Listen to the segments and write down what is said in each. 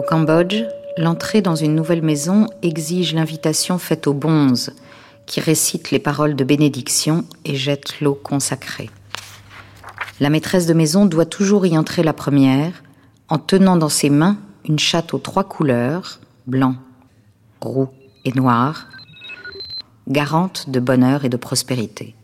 Au Cambodge, l'entrée dans une nouvelle maison exige l'invitation faite aux bonzes, qui récitent les paroles de bénédiction et jettent l'eau consacrée. La maîtresse de maison doit toujours y entrer la première, en tenant dans ses mains une chatte aux trois couleurs, blanc, roux et noir, garante de bonheur et de prospérité.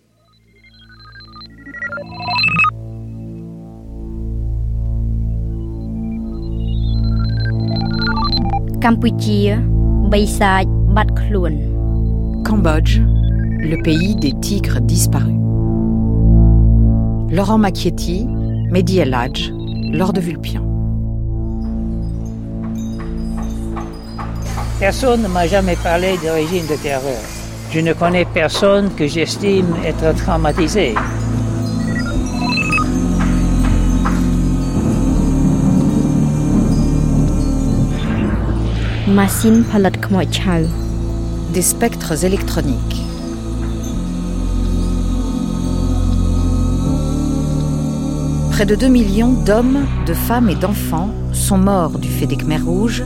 Cambodge, le pays des tigres disparus. Laurent Macchietti, Mehdi El Hadj, Lord de Vulpian. Personne ne m'a jamais parlé de régime de terreur. Je ne connais personne que j'estime être traumatisé. Des spectres électroniques. Près de 2 millions d'hommes, de femmes et d'enfants sont morts du fait des Khmers rouges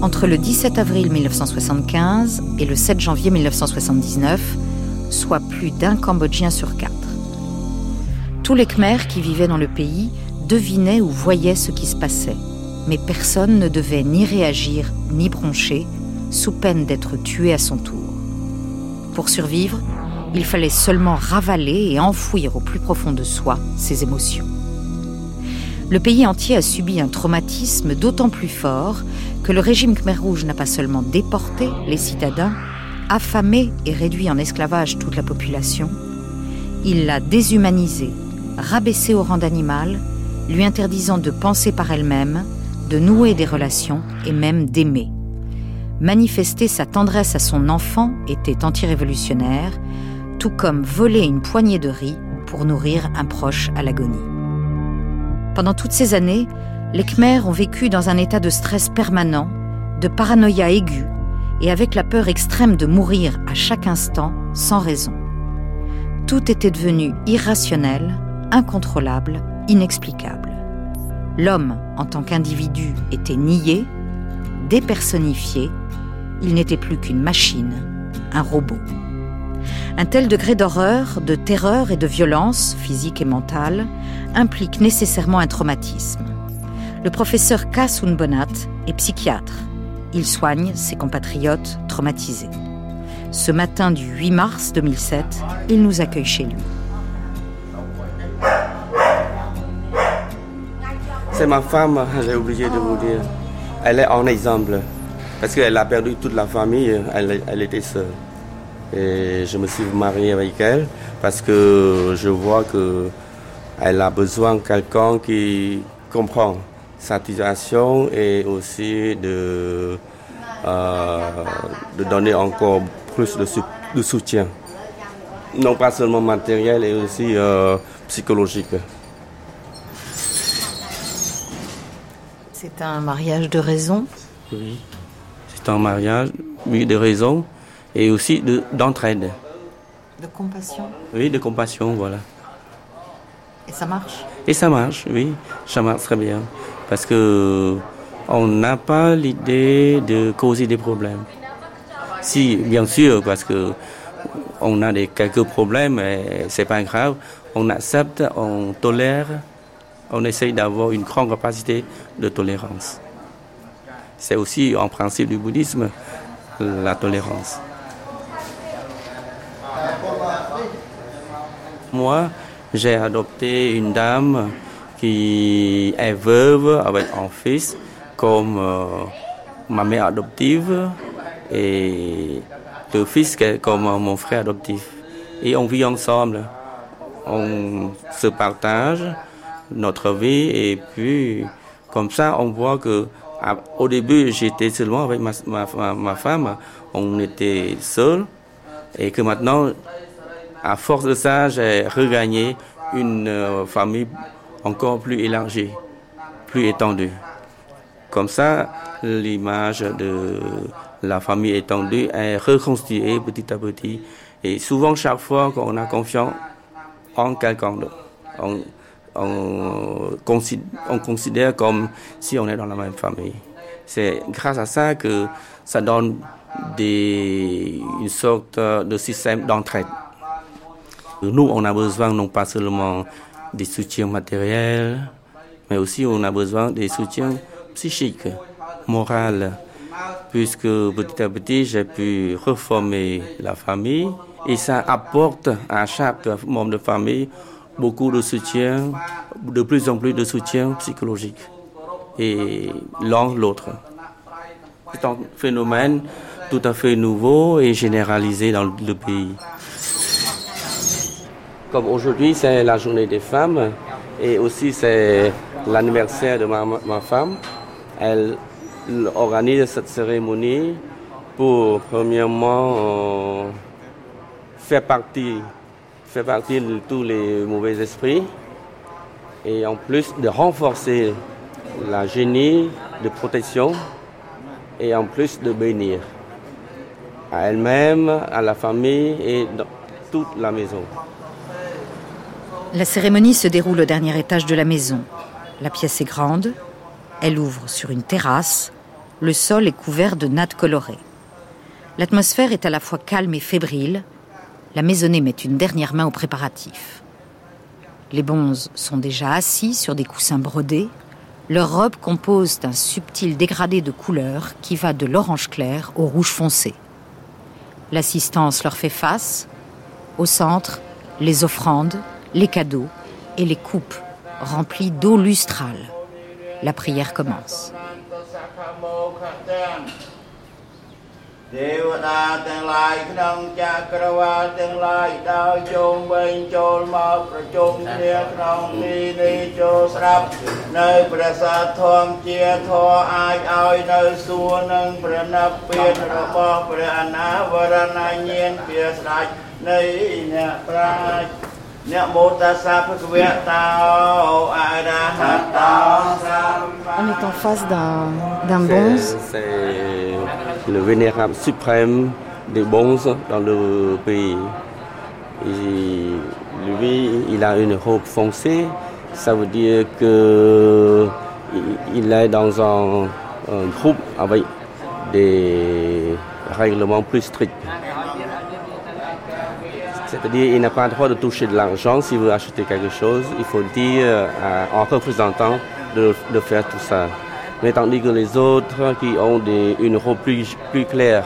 entre le 17 avril 1975 et le 7 janvier 1979, soit plus d'un Cambodgien sur quatre. Tous les Khmers qui vivaient dans le pays devinaient ou voyaient ce qui se passait, mais personne ne devait ni réagir ni broncher, sous peine d'être tué à son tour. Pour survivre, il fallait seulement ravaler et enfouir au plus profond de soi ses émotions. Le pays entier a subi un traumatisme d'autant plus fort que le régime Khmer Rouge n'a pas seulement déporté les citadins, affamé et réduit en esclavage toute la population, il l'a déshumanisé, rabaissé au rang d'animal, lui interdisant de penser par elle-même, de nouer des relations et même d'aimer. Manifester sa tendresse à son enfant était antirévolutionnaire, tout comme voler une poignée de riz pour nourrir un proche à l'agonie. Pendant toutes ces années, les Khmers ont vécu dans un état de stress permanent, de paranoïa aiguë et avec la peur extrême de mourir à chaque instant sans raison. Tout était devenu irrationnel, incontrôlable, inexplicable. L'homme, en tant qu'individu, était nié, dépersonnifié, il n'était plus qu'une machine, un robot. Un tel degré d'horreur, de terreur et de violence, physique et mentale, implique nécessairement un traumatisme. Le professeur K. Bonat est psychiatre. Il soigne ses compatriotes traumatisés. Ce matin du 8 mars 2007, il nous accueille chez lui. C'est ma femme, j'ai oublié de vous dire. Elle est en exemple. Parce qu'elle a perdu toute la famille, elle, était seule. Et je me suis marié avec elle parce que je vois que elle a besoin de quelqu'un qui comprend sa situation et aussi de, euh, de donner encore plus de, soutien. Non pas seulement matériel et aussi euh, psychologique. C'est un mariage de raison Oui, c'est un mariage oui, de raison et aussi d'entraide. De, compassion Oui, de compassion, voilà. Et ça marche Et ça marche, oui, ça marche très bien parce que on n'a pas l'idée de causer des problèmes. Si, bien sûr, parce que on a des, quelques problèmes, c'est pas grave. On accepte, on tolère, on essaye d'avoir une grande capacité de tolérance. C'est aussi en principe du bouddhisme la tolérance. Moi, j'ai adopté une dame qui est veuve avec un fils comme euh, ma mère adoptive et le fils comme mon frère adoptif. Et on vit ensemble, on se partage notre vie et puis comme ça on voit que au début j'étais seulement avec ma, ma, ma femme, on était seuls et que maintenant à force de ça j'ai regagné une euh, famille encore plus élargie, plus étendue. Comme ça, l'image de la famille étendue est reconstituée petit à petit. Et souvent, chaque fois qu'on a confiance en quelqu'un d'autre, on, considère, comme si on est dans la même famille. C'est grâce à ça que ça donne des, une sorte de système d'entraide. Nous, on a besoin non pas seulement des soutiens matériels, mais aussi on a besoin des soutiens psychiques, moraux, puisque petit à petit j'ai pu reformer la famille et ça apporte à chaque membre de famille beaucoup de soutien, de plus en plus de soutien psychologique et l'un l'autre. C'est un phénomène tout à fait nouveau et généralisé dans le pays. Comme aujourd'hui, c'est la journée des femmes et aussi c'est l'anniversaire de ma, femme. Elle organise cette cérémonie pour, premièrement, euh, faire partie, faire partie de tous les mauvais esprits et en plus de renforcer la génie de protection et en plus de bénir à elle-même, à la famille et dans toute la maison. La cérémonie se déroule au dernier étage de la maison. La pièce est grande, elle ouvre sur une terrasse, le sol est couvert de nattes colorées. L'atmosphère est à la fois calme et fébrile. La maisonnée met une dernière main aux préparatifs. Les bonzes sont déjà assis sur des coussins brodés. Leurs robes composent un subtil dégradé de couleurs qui va de l'orange clair au rouge foncé. L'assistance leur fait face. Au centre, les offrandes, les cadeaux et les coupes remplies d'eau lustrale. La prière commence. ទេវតាទាំងឡាយក្នុងចក្រវាលទាំងឡាយដោយជុំវិញចូលមកប្រជុំគ្នាក្នុងទីនេះចូលស្រាប់នៅព្រះសាធមជាធរអាចឲ្យនៅសួរនឹងព្រះនិព្វានរបស់ព្រះអនាវរណញ្ញាណជាស្ដេចនៃអ្នកប្រាជ្ញ On est en face d'un d'un bonze. C'est le vénérable suprême des bonzes dans le pays. Lui, il a une robe foncée. Ça veut dire que il est dans un, un groupe avec des règlements plus stricts. C'est-à-dire qu'il n'a pas le droit de toucher de l'argent s'il veut acheter quelque chose. Il faut dire à un représentant de, faire tout ça. Mais tandis que les autres qui ont une robe plus, plus claire,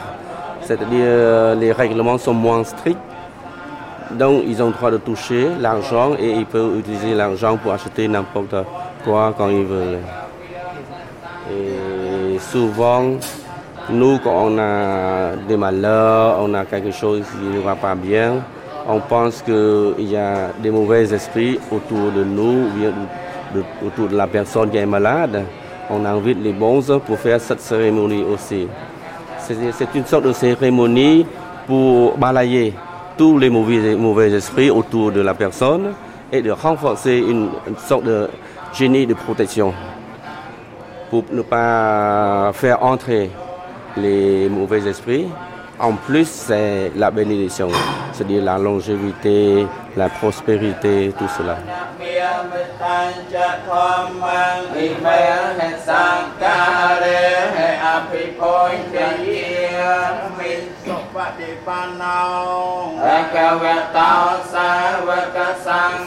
c'est-à-dire les règlements sont moins stricts, donc ils ont le droit de toucher l'argent et ils peuvent utiliser l'argent pour acheter n'importe quoi quand ils veulent. Et souvent, nous, quand on a des malheurs, on a quelque chose qui ne va pas bien, on pense qu'il y a des mauvais esprits autour de nous, autour de la personne qui est malade. On invite les bons pour faire cette cérémonie aussi. C'est une sorte de cérémonie pour balayer tous les mauvais, esprits autour de la personne et de renforcer une sorte de génie de protection pour ne pas faire entrer les mauvais esprits. En plus, c'est la bénédiction, c'est-à-dire la longévité, la prospérité, tout cela.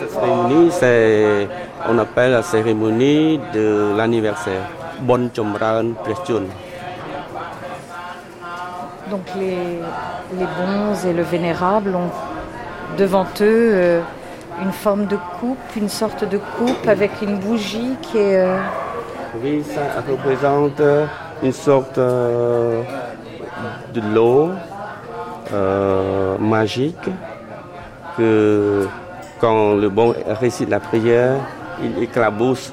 cette cérémonie, c'est, on appelle la cérémonie de l'anniversaire. Bon Chomran Prechun. Donc les, les bons et le vénérable ont devant eux euh, une forme de coupe, une sorte de coupe avec une bougie qui est... Euh... Oui, ça représente une sorte euh, de l'eau euh, magique que quand le bon récite la prière, il éclabousse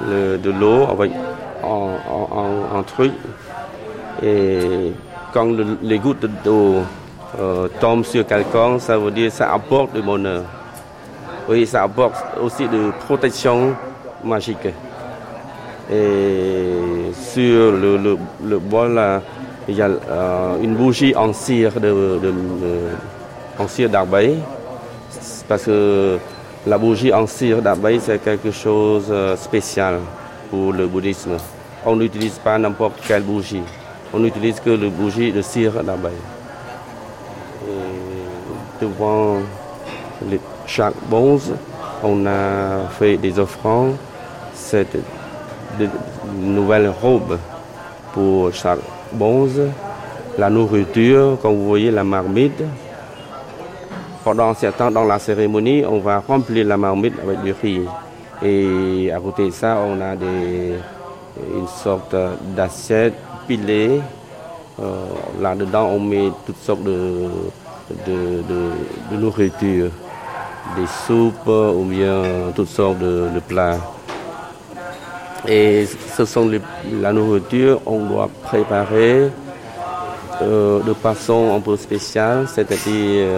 le, de l'eau avec un, un, un, truc et quand le, les gouttes d'eau euh, tombent sur quelqu'un, ça veut dire que ça apporte du bonheur. Oui, ça apporte aussi de protection magique. Et sur le, bol, il y a euh, une bougie en cire de, en cire d'abeille, parce que la bougie en cire d'abeille c'est quelque chose de spécial pour le bouddhisme. on n'utilise pas n'importe quelle bougie. On n'utilise que le bougie de cire d'abeille. Devant chaque bonze, on a fait des offrandes, cette de nouvelles robes pour chaque bonze, la nourriture, comme vous voyez la marmite. Pendant ce temps, dans la cérémonie, on va remplir la marmite avec du riz. Et à côté de ça, on a des, une sorte d'assiette Là-dedans, on met toutes sortes de, de, nourriture, des soupes ou bien toutes sortes de, plats. Et ce sont la nourriture, on doit préparer de façon un peu spéciale, c'est-à-dire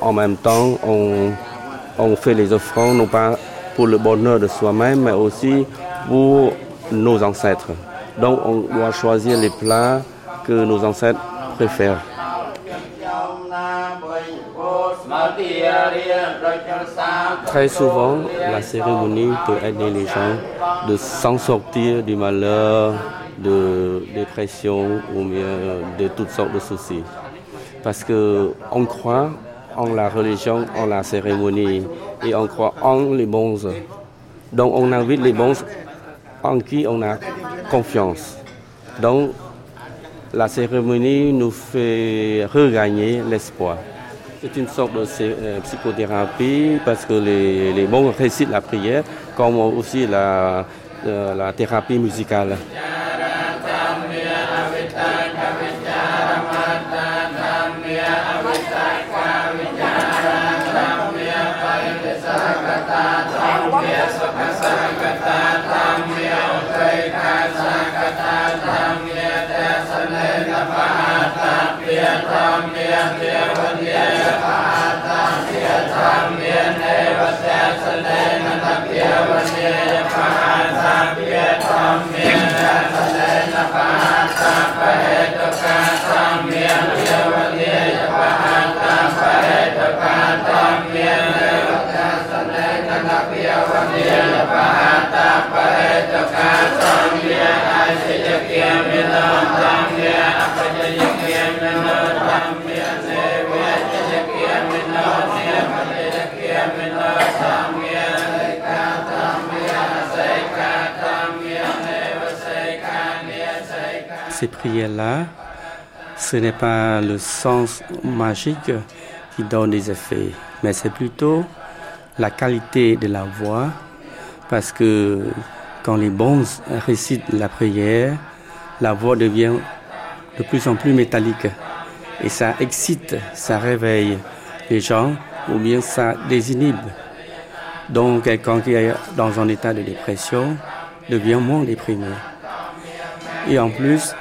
en même temps, on fait les offrandes, non pas pour le bonheur de soi-même, mais aussi pour nos ancêtres. Donc on doit choisir les plats que nos ancêtres préfèrent. Très souvent, la cérémonie peut aider les gens de s'en sortir du malheur, de dépression ou bien de toutes sortes de soucis. Parce qu'on croit en la religion, en la cérémonie et on croit en les bons. Donc on invite les bons en qui on a confiance. Donc la cérémonie nous fait regagner l'espoir. C'est une sorte de euh, psychothérapie parce que les, les bons récitent la prière comme aussi la, euh, la thérapie musicale. Ces prières-là, ce n'est pas le sens magique qui donne des effets, mais c'est plutôt la qualité de la voix, parce que quand les bons récitent la prière, la voix devient de plus en plus métallique et ça excite, ça réveille les gens ou bien ça désinhibe. Donc quelqu'un qui est dans un état de dépression devient moins déprimé. Et en plus,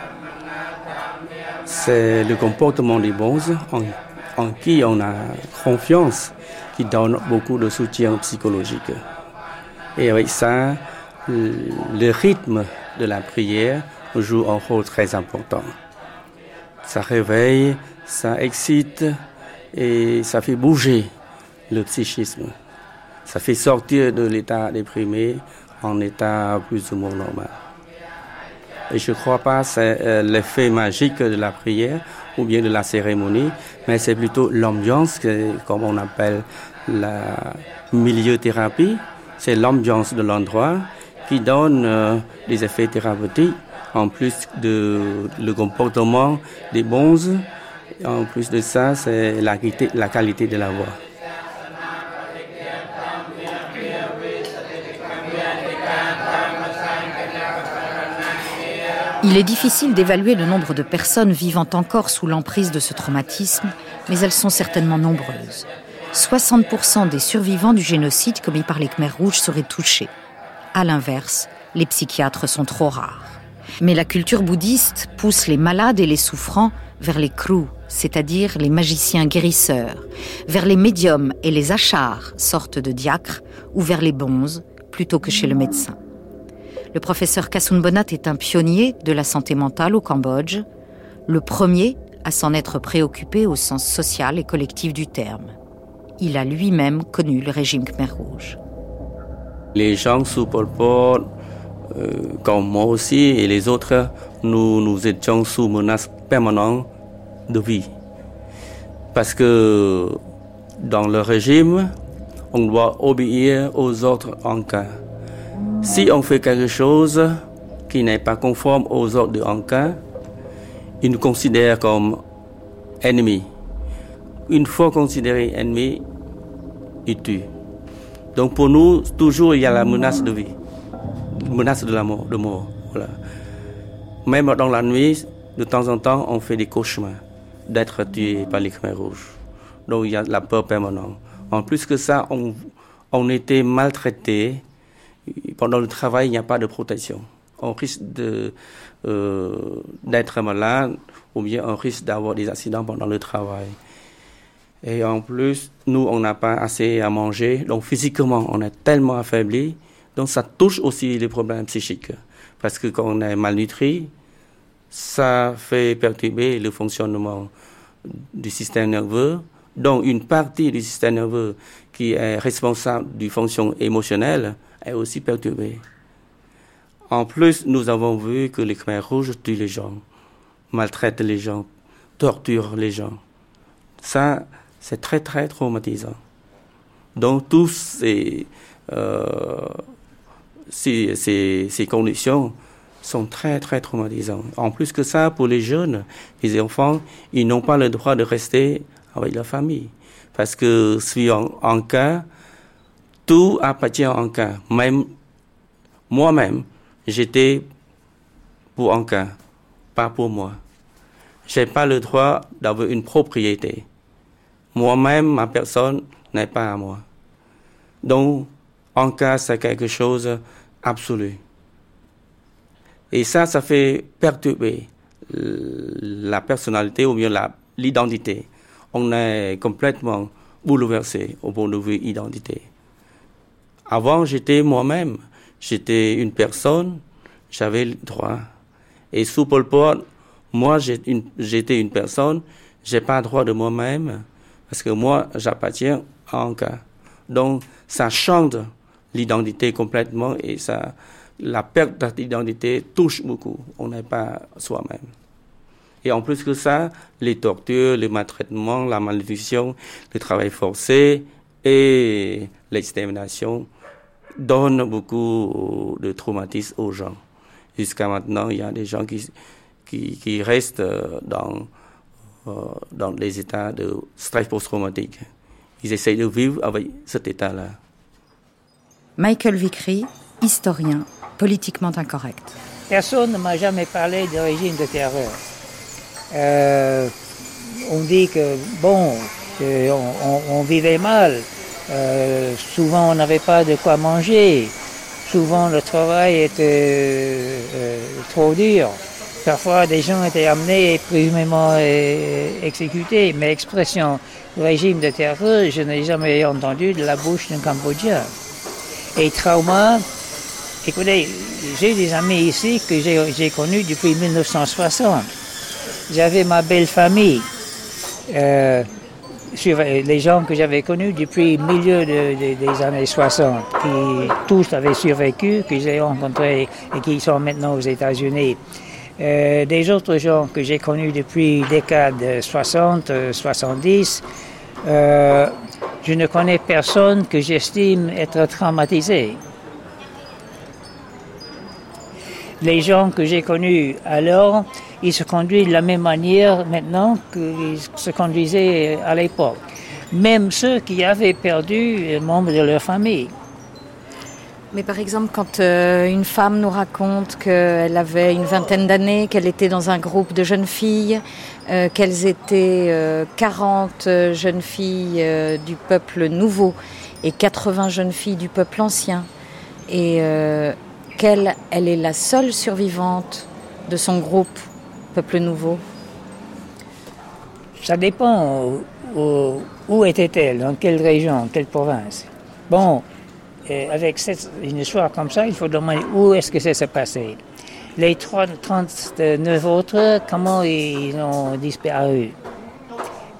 c'est le comportement des bons en, en, qui on a confiance qui donne beaucoup de soutien psychologique. Et avec ça, le rythme de la prière joue un rôle très important. Ça réveille, ça excite et ça fait bouger le psychisme. Ça fait sortir de l'état déprimé en état plus ou moins normal. Et je ne crois pas c'est euh, l'effet magique de la prière ou bien de la cérémonie, mais c'est plutôt l'ambiance, comme on appelle la milieu thérapie. C'est l'ambiance de l'endroit qui donne euh, des effets thérapeutiques, en plus de le comportement des bons. En plus de ça, c'est la, la qualité de la voix. Il est difficile d'évaluer le nombre de personnes vivant encore sous l'emprise de ce traumatisme, mais elles sont certainement nombreuses. 60% des survivants du génocide commis par les Khmers rouges seraient touchés. À l'inverse, les psychiatres sont trop rares. Mais la culture bouddhiste pousse les malades et les souffrants vers les krus, c'est-à-dire les magiciens guérisseurs, vers les médiums et les achars, sortes de diacres, ou vers les bonzes, plutôt que chez le médecin. Le professeur Kassun Bonat est un pionnier de la santé mentale au Cambodge, le premier à s'en être préoccupé au sens social et collectif du terme. Il a lui-même connu le régime Khmer Rouge. Les gens sous Pol Pot euh, comme moi aussi et les autres, nous, nous étions sous menace permanente de vie. Parce que dans le régime, on doit obéir aux ordres en cas. Si on fait quelque chose qui n'est pas conforme aux ordres de cas, ils nous considèrent comme ennemis. Une fois considérés ennemis, ils tuent. Donc pour nous, toujours il y a la menace de vie, menace de la mort, de mort. Voilà. Même dans la nuit, de temps en temps, on fait des cauchemars d'être tué par les Khmer rouges. Donc il y a la peur permanente. En plus que ça, on, on était maltraité. Pendant le travail, il n'y a pas de protection. On risque euh, d'être malade ou bien on risque d'avoir des accidents pendant le travail. Et en plus, nous, on n'a pas assez à manger. Donc, physiquement, on est tellement affaibli. Donc, ça touche aussi les problèmes psychiques. Parce que quand on est malnutri, ça fait perturber le fonctionnement du système nerveux. Donc, une partie du système nerveux qui est responsable du fonction émotionnelle est aussi perturbée. En plus, nous avons vu que les Khmer rouges tuent les gens, maltraitent les gens, torturent les gens. Ça, c'est très très traumatisant. Donc tous ces, euh, ces, ces, conditions sont très très traumatisantes. En plus que ça, pour les jeunes, les enfants, ils n'ont pas le droit de rester avec leur famille. Parce que si en, en cas, tout appartient en cas. Même moi-même, j'étais pour cas, pas pour moi. J'ai pas le droit d'avoir une propriété. Moi-même, ma personne n'est pas à moi. Donc, cas, c'est quelque chose d'absolu. Et ça, ça fait perturber la personnalité ou bien l'identité. On est complètement bouleversé au point de vue identité. Avant, j'étais moi-même. J'étais une personne, j'avais le droit. Et sous Pol Pot, moi, j'étais une, personne, j'ai pas le droit de moi-même. Parce que moi, j'appartiens à un cas. Donc, ça change l'identité complètement et ça, la perte d'identité touche beaucoup. On n'est pas soi-même. Et en plus que ça, les tortures, les maltraitements, la malnutrition, le travail forcé et l'extermination donnent beaucoup de traumatisme aux gens. Jusqu'à maintenant, il y a des gens qui, qui, qui restent dans euh, dans les états de stress post-traumatique. Ils essayent de vivre avec cet état-là. Michael Vickery, historien, politiquement incorrect. Personne ne m'a jamais parlé de régime de terreur. Euh, on dit que, bon, on, vivait mal. Euh, souvent, on n'avait pas de quoi manger. Souvent, le travail était trop dur. Parfois, des gens étaient amenés et présumément euh, exécutés, mais expression régime de terreur, je n'ai jamais entendu de la bouche d'un Cambodgien. Et trauma, écoutez, j'ai des amis ici que j'ai connus depuis 1960. J'avais ma belle famille, euh, les gens que j'avais connus depuis le milieu des années 60, qui tous avaient survécu, que j'ai rencontrés et qui sont maintenant aux États-Unis. Euh, des autres gens que j'ai connus depuis décades 60, 70, euh, je ne connais personne que j'estime être traumatisé. Les gens que j'ai connus alors, ils se conduisent de la même manière maintenant qu'ils se conduisaient à l'époque. Même ceux qui avaient perdu membres de leur famille. Mais par exemple, quand euh, une femme nous raconte qu'elle avait une vingtaine d'années, qu'elle était dans un groupe de jeunes filles, euh, qu'elles étaient 40 euh, jeunes filles du peuple nouveau et 80 jeunes filles du peuple ancien, et qu'elle elle est la seule survivante de son groupe peuple nouveau Ça dépend où, où était-elle, dans quelle région, quelle province. Bon, avec cette, une histoire comme ça, il faut demander où est-ce que ça s'est passé. Les 39 autres, comment ils ont disparu?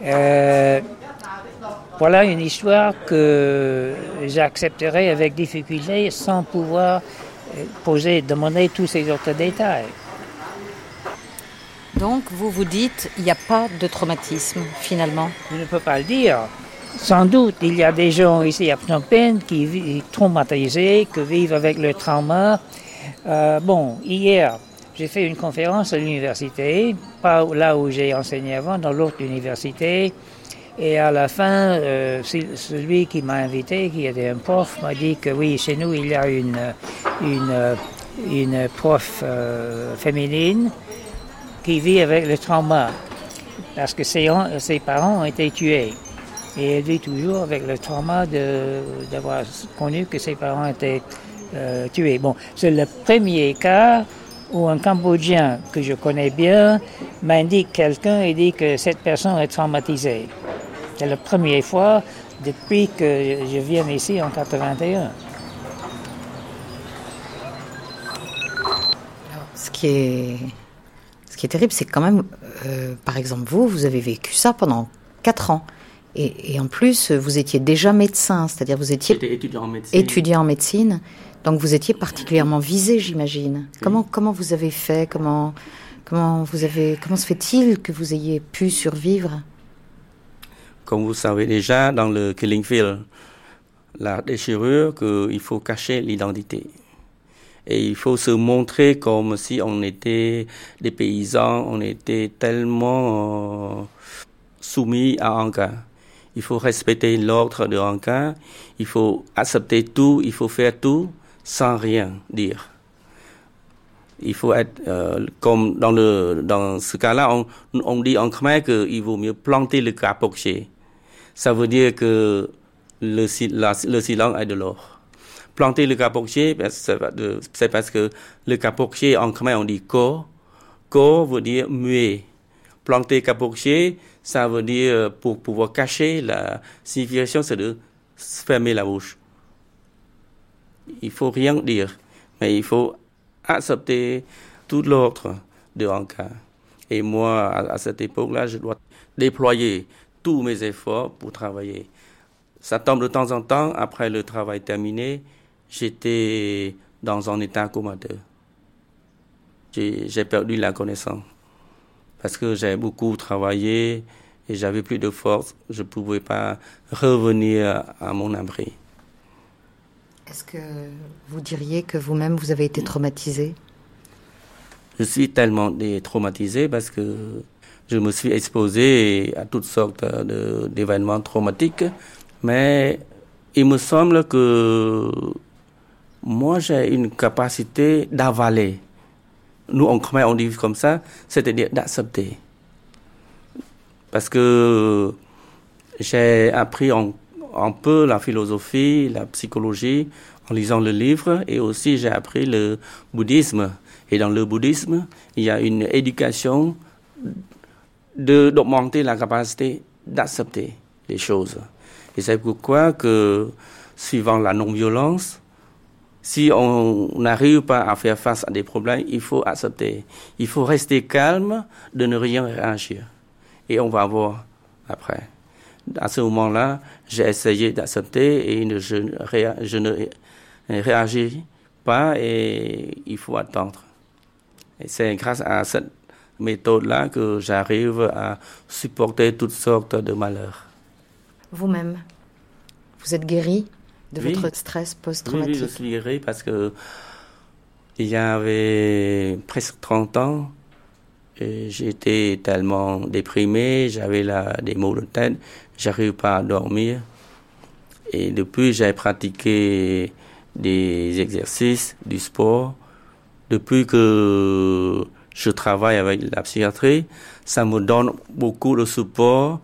Euh, Voilà une histoire que j'accepterai avec difficulté sans pouvoir poser, demander tous ces autres détails. Donc, vous vous dites, il n'y a pas de traumatisme, finalement Je ne peux pas le dire. Sans doute, il y a des gens ici à Phnom Penh qui vivent traumatisés, qui vivent avec le trauma. Euh, bon, hier, j'ai fait une conférence à l'université, pas là où j'ai enseigné avant, dans l'autre université. Et à la fin, euh, celui qui m'a invité, qui était un prof, m'a dit que oui, chez nous, il y a une, prof euh, féminine qui vit avec le trauma parce que ses, parents ont été tués. Et elle vit toujours avec le trauma d'avoir connu que ses parents étaient euh, tués. Bon, c'est le premier cas où un Cambodgien que je connais bien m'indique quelqu'un et dit que cette personne est traumatisée. C'est la première fois depuis que je viens ici en 81. Ce qui est, ce qui est terrible, c'est quand même, euh, par exemple, vous, vous avez vécu ça pendant 4 ans. Et, en plus, vous étiez déjà médecin, c'est-à-dire vous étiez étudiant en médecine. étudiant en médecine. Donc vous étiez particulièrement visé, j'imagine. Comment, comment vous avez fait? Comment, comment, vous avez, comment se fait-il que vous ayez pu survivre? Comme vous savez déjà, dans le Killing Field, la déchirure, qu'il faut cacher l'identité. Et il faut se montrer comme si on était des paysans, on était tellement euh, soumis à cas. Il faut respecter l'ordre de cas, il faut accepter tout, il faut faire tout sans rien dire. Il faut être euh, comme dans le dans ce cas-là, on, on dit en khmer qu'il vaut mieux planter le capoché. Ça veut dire que le, le silence est de l'or. Planter le capoché, ben, c'est parce que le capoché en khmer on dit ko. Ko veut dire muet. Planter capoché, ça veut dire pour pouvoir cacher la signification, c'est de fermer la bouche il faut rien dire, mais il faut accepter tout l'autre de cas. Et moi, à, cette époque-là, je dois déployer tous mes efforts pour travailler. Ça tombe de temps en temps, après le travail terminé, j'étais dans un état comateux. J'ai perdu la connaissance parce que j'ai beaucoup travaillé et j'avais plus de force. Je ne pouvais pas revenir à mon abri. Est-ce que vous diriez que vous-même, vous avez été traumatisé? Je suis tellement traumatisé parce que je me suis exposé à toutes sortes d'événements traumatiques, mais il me semble que moi, j'ai une capacité d'avaler. Nous, en Khmer, on dit comme ça, c'est-à-dire d'accepter. Parce que j'ai appris en un peu la philosophie, la psychologie en lisant le livre et aussi j'ai appris le bouddhisme. Et dans le bouddhisme, il y a une éducation d'augmenter la capacité d'accepter les choses. Et c'est pourquoi que, suivant la non-violence, si on n'arrive pas à faire face à des problèmes, il faut accepter. Il faut rester calme, de ne rien réagir. Et on va voir après à ce moment-là, j'ai essayé d'accepter et je, ne réagis pas et il faut attendre. Et c'est grâce à cette méthode-là que j'arrive à supporter toutes sortes de malheurs. Vous-même, vous êtes guéri? De votre stress post-traumatique oui, oui, je suis guéri parce que il y avait presque 30 ans, j'étais tellement déprimé, j'avais des maux de tête, j'arrive pas à dormir. Et depuis, j'ai pratiqué des exercices, du sport. Depuis que je travaille avec la psychiatrie, ça me donne beaucoup de support,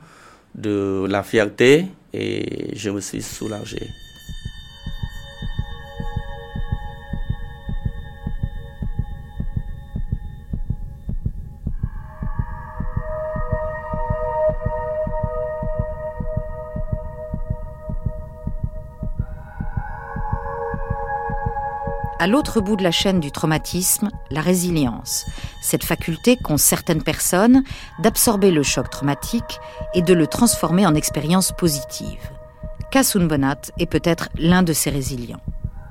de la fierté et je me suis soulagé. À l'autre bout de la chaîne du traumatisme, la résilience, cette faculté qu'ont certaines personnes d'absorber le choc traumatique et de le transformer en expérience positive. Kasun Bonat est peut-être l'un de ces résilients.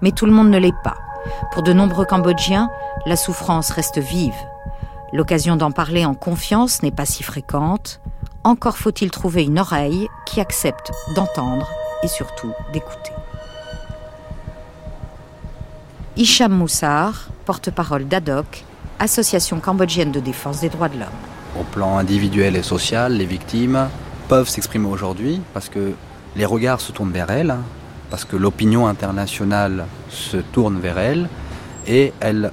Mais tout le monde ne l'est pas. Pour de nombreux Cambodgiens, la souffrance reste vive. L'occasion d'en parler en confiance n'est pas si fréquente. Encore faut-il trouver une oreille qui accepte d'entendre et surtout d'écouter. Hicham Moussar, porte-parole d'ADOC, Association cambodgienne de défense des droits de l'homme. Au plan individuel et social, les victimes peuvent s'exprimer aujourd'hui parce que les regards se tournent vers elles, parce que l'opinion internationale se tourne vers elles et elles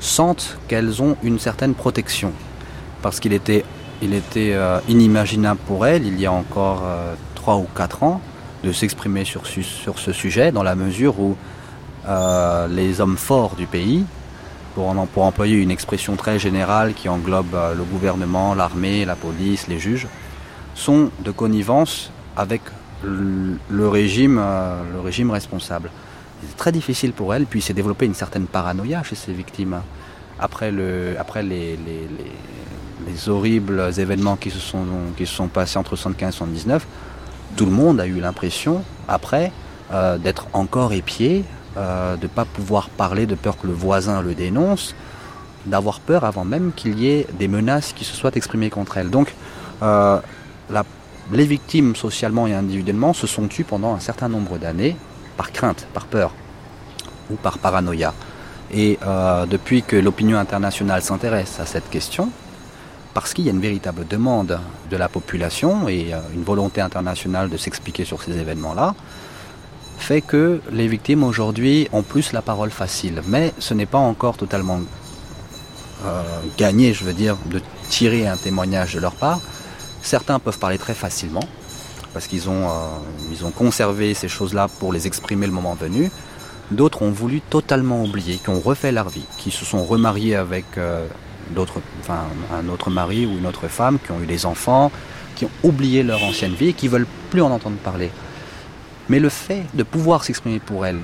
sentent qu'elles ont une certaine protection. Parce qu'il était, euh, inimaginable pour elles, il y a encore euh, trois ou quatre ans, de s'exprimer sur, ce sujet, dans la mesure où euh, les hommes forts du pays, pour, employer une expression très générale qui englobe le gouvernement, l'armée, la police, les juges, sont de connivence avec le, régime, le régime responsable. C'est très difficile pour elles, puis c'est développé une certaine paranoïa chez ces victimes. Après, le, après les, les, les, horribles événements qui se, sont, qui se sont passés entre 75 et 79, tout le monde a eu l'impression, après, euh, d'être encore épié, euh, de ne pas pouvoir parler de peur que le voisin le dénonce, d'avoir peur avant même qu'il y ait des menaces qui se soient exprimées contre elles. Donc, euh, les victimes, socialement et individuellement, se sont tues pendant un certain nombre d'années, par crainte, par peur ou par paranoïa. Et euh, depuis que l'opinion internationale s'intéresse à cette question, parce qu'il y a une véritable demande de la population et une volonté internationale de s'expliquer sur ces événements-là, fait que les victimes aujourd'hui ont plus la parole facile. Mais ce n'est pas encore totalement euh, gagné, je veux dire, de tirer un témoignage de leur part. Certains peuvent parler très facilement, parce qu'ils ont, ils ont conservé ces choses-là pour les exprimer le moment venu. D'autres ont voulu totalement oublier, qui ont refait leur vie, qui se sont remariés avec euh, enfin, un autre mari ou une autre femme, qui ont eu des enfants, qui ont oublié leur ancienne vie et qui veulent plus en entendre parler. Mais le fait de pouvoir s'exprimer pour elles,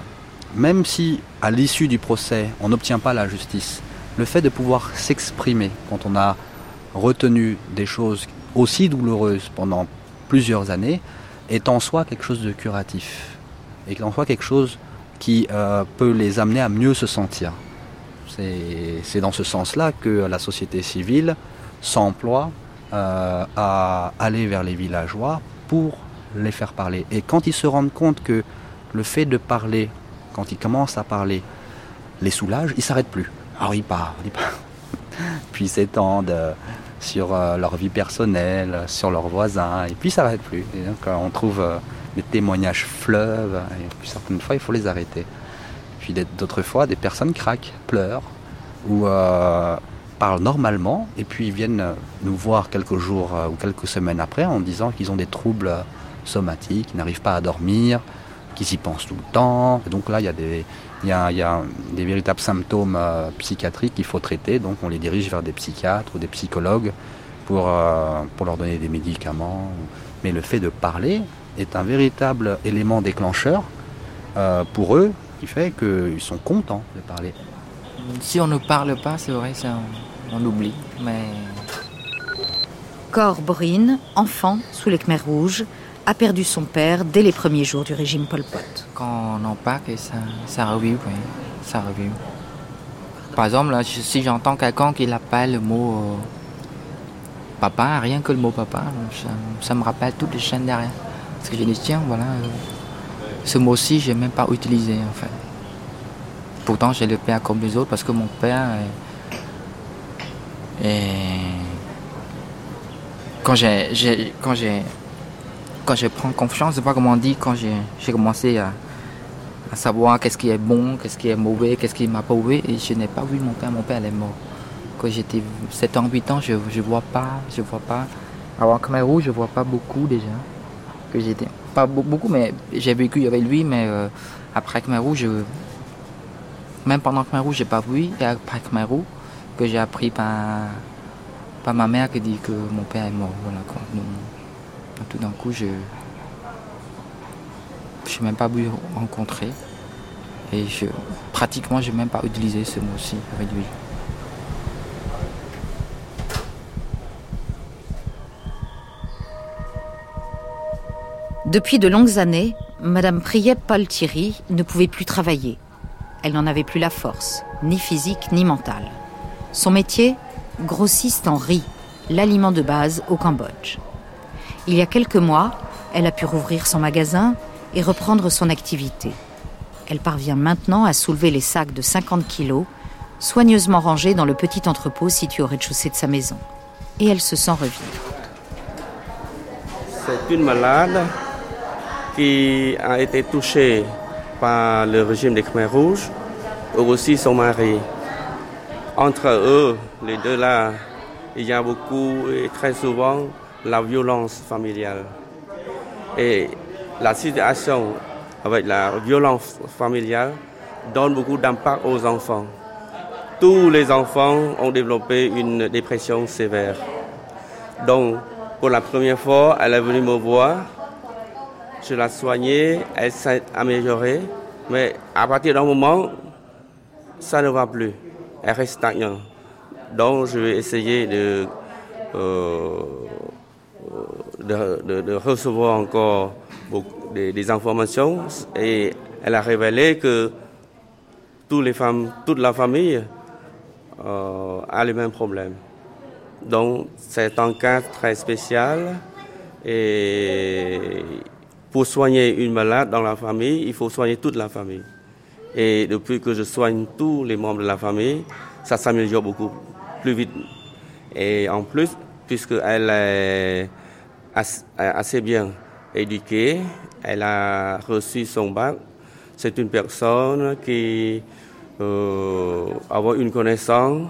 même si à l'issue du procès on n'obtient pas la justice, le fait de pouvoir s'exprimer quand on a retenu des choses aussi douloureuses pendant plusieurs années est en soi quelque chose de curatif et en soi quelque chose qui euh, peut les amener à mieux se sentir. C'est dans ce sens-là que la société civile s'emploie euh, à aller vers les villageois pour les faire parler. Et quand ils se rendent compte que le fait de parler, quand ils commencent à parler, les soulage, ils s'arrêtent plus. Alors ils parlent, ils parlent. puis s'étendent euh, sur leur vie personnelle, sur leurs voisins, et puis ils s'arrêtent plus. Donc on trouve des témoignages fleuves, et puis certaines fois il faut les arrêter. Puis d'autres fois, des personnes craquent, pleurent, ou euh, parlent normalement, et puis ils viennent nous voir quelques jours euh, ou quelques semaines après en disant qu'ils ont des troubles somatiques, qu'ils n'arrivent pas à dormir, qu'ils y pensent tout le temps. Et donc là, il y a des, il y a, il y a des véritables symptômes euh, psychiatriques qu'il faut traiter, donc on les dirige vers des psychiatres ou des psychologues pour, pour leur donner des médicaments. Mais le fait de parler, est un véritable élément déclencheur euh, pour eux qui fait qu'ils sont contents de parler. Si on ne parle pas, c'est vrai, ça, on, oublie. Mais... Cor Brine, enfant sous les Khmers rouges, a perdu son père dès les premiers jours du régime Pol Pot. Quand on en parle, ça, ça revient, oui, ça. Par exemple, là, si j'entends quelqu'un qui appelle le mot euh, papa, rien que le mot papa, ça, me rappelle toutes les chaînes derrière. Parce que je dis, tiens, voilà, euh, ce mot-ci, je n'ai même pas utilisé. Pourtant, j'ai le père comme les autres parce que mon père j'ai, quand j'ai, quand je prends confiance, je sais pas comment on dit, quand j'ai, commencé à, savoir qu'est-ce qui est bon, qu'est-ce qui est mauvais, qu'est-ce qui m'a pas mauvais, et je n'ai pas vu mon père, mon père est mort. Quand j'étais 7 ans, 8 ans, je ne vois pas, je vois pas. Avant Khmer Rouge, je vois pas beaucoup déjà que j'étais. Pas beaucoup, mais j'ai vécu avec lui, mais euh, après Khmer Rouge, même pendant Khmer Rouge, j'ai pas vu, et après Khmer Rouge, que j'ai appris par, ma mère qui dit que mon père est mort. Tout d'un coup, je n'ai même pas voulu rencontrer. Et pratiquement, je n'ai même pas utilisé ce mot-ci lui. Depuis de longues années, Madame Priep Paul ne pouvait plus travailler. Elle n'en avait plus la force, ni physique ni mentale. Son métier Grossiste en riz, l'aliment de base au Cambodge. Il y a quelques mois, elle a pu rouvrir son magasin et reprendre son activité. Elle parvient maintenant à soulever les sacs de 50 kilos, soigneusement rangés dans le petit entrepôt situé au rez-de-chaussée de sa maison. Et elle se sent revivre. C'est une malade qui a été touchée par le régime des Khmer Rouges, et aussi son mari. Entre eux, les deux là, il y a beaucoup et très souvent la violence familiale. Et la situation avec la violence familiale donne beaucoup d'impact aux enfants. Tous les enfants ont développé une dépression sévère. Donc, pour la première fois, elle est venue me voir. Je l'ai soignée, elle s'est améliorée. Mais à partir d'un moment, ça ne va plus. Elle reste stagnante. Donc, je vais essayer de, euh, de, recevoir encore des, informations. Et elle a révélé que toutes les femmes, toute la famille euh, a les mêmes problèmes. Donc, c'est un cas très spécial. Et pour soigner une malade dans la famille, il faut soigner toute la famille. Et depuis que je soigne tous les membres de la famille, ça s'améliore beaucoup plus vite. Et en plus, puisqu'elle est assez bien éduquée, elle a reçu son bac, c'est une personne qui euh, a une connaissance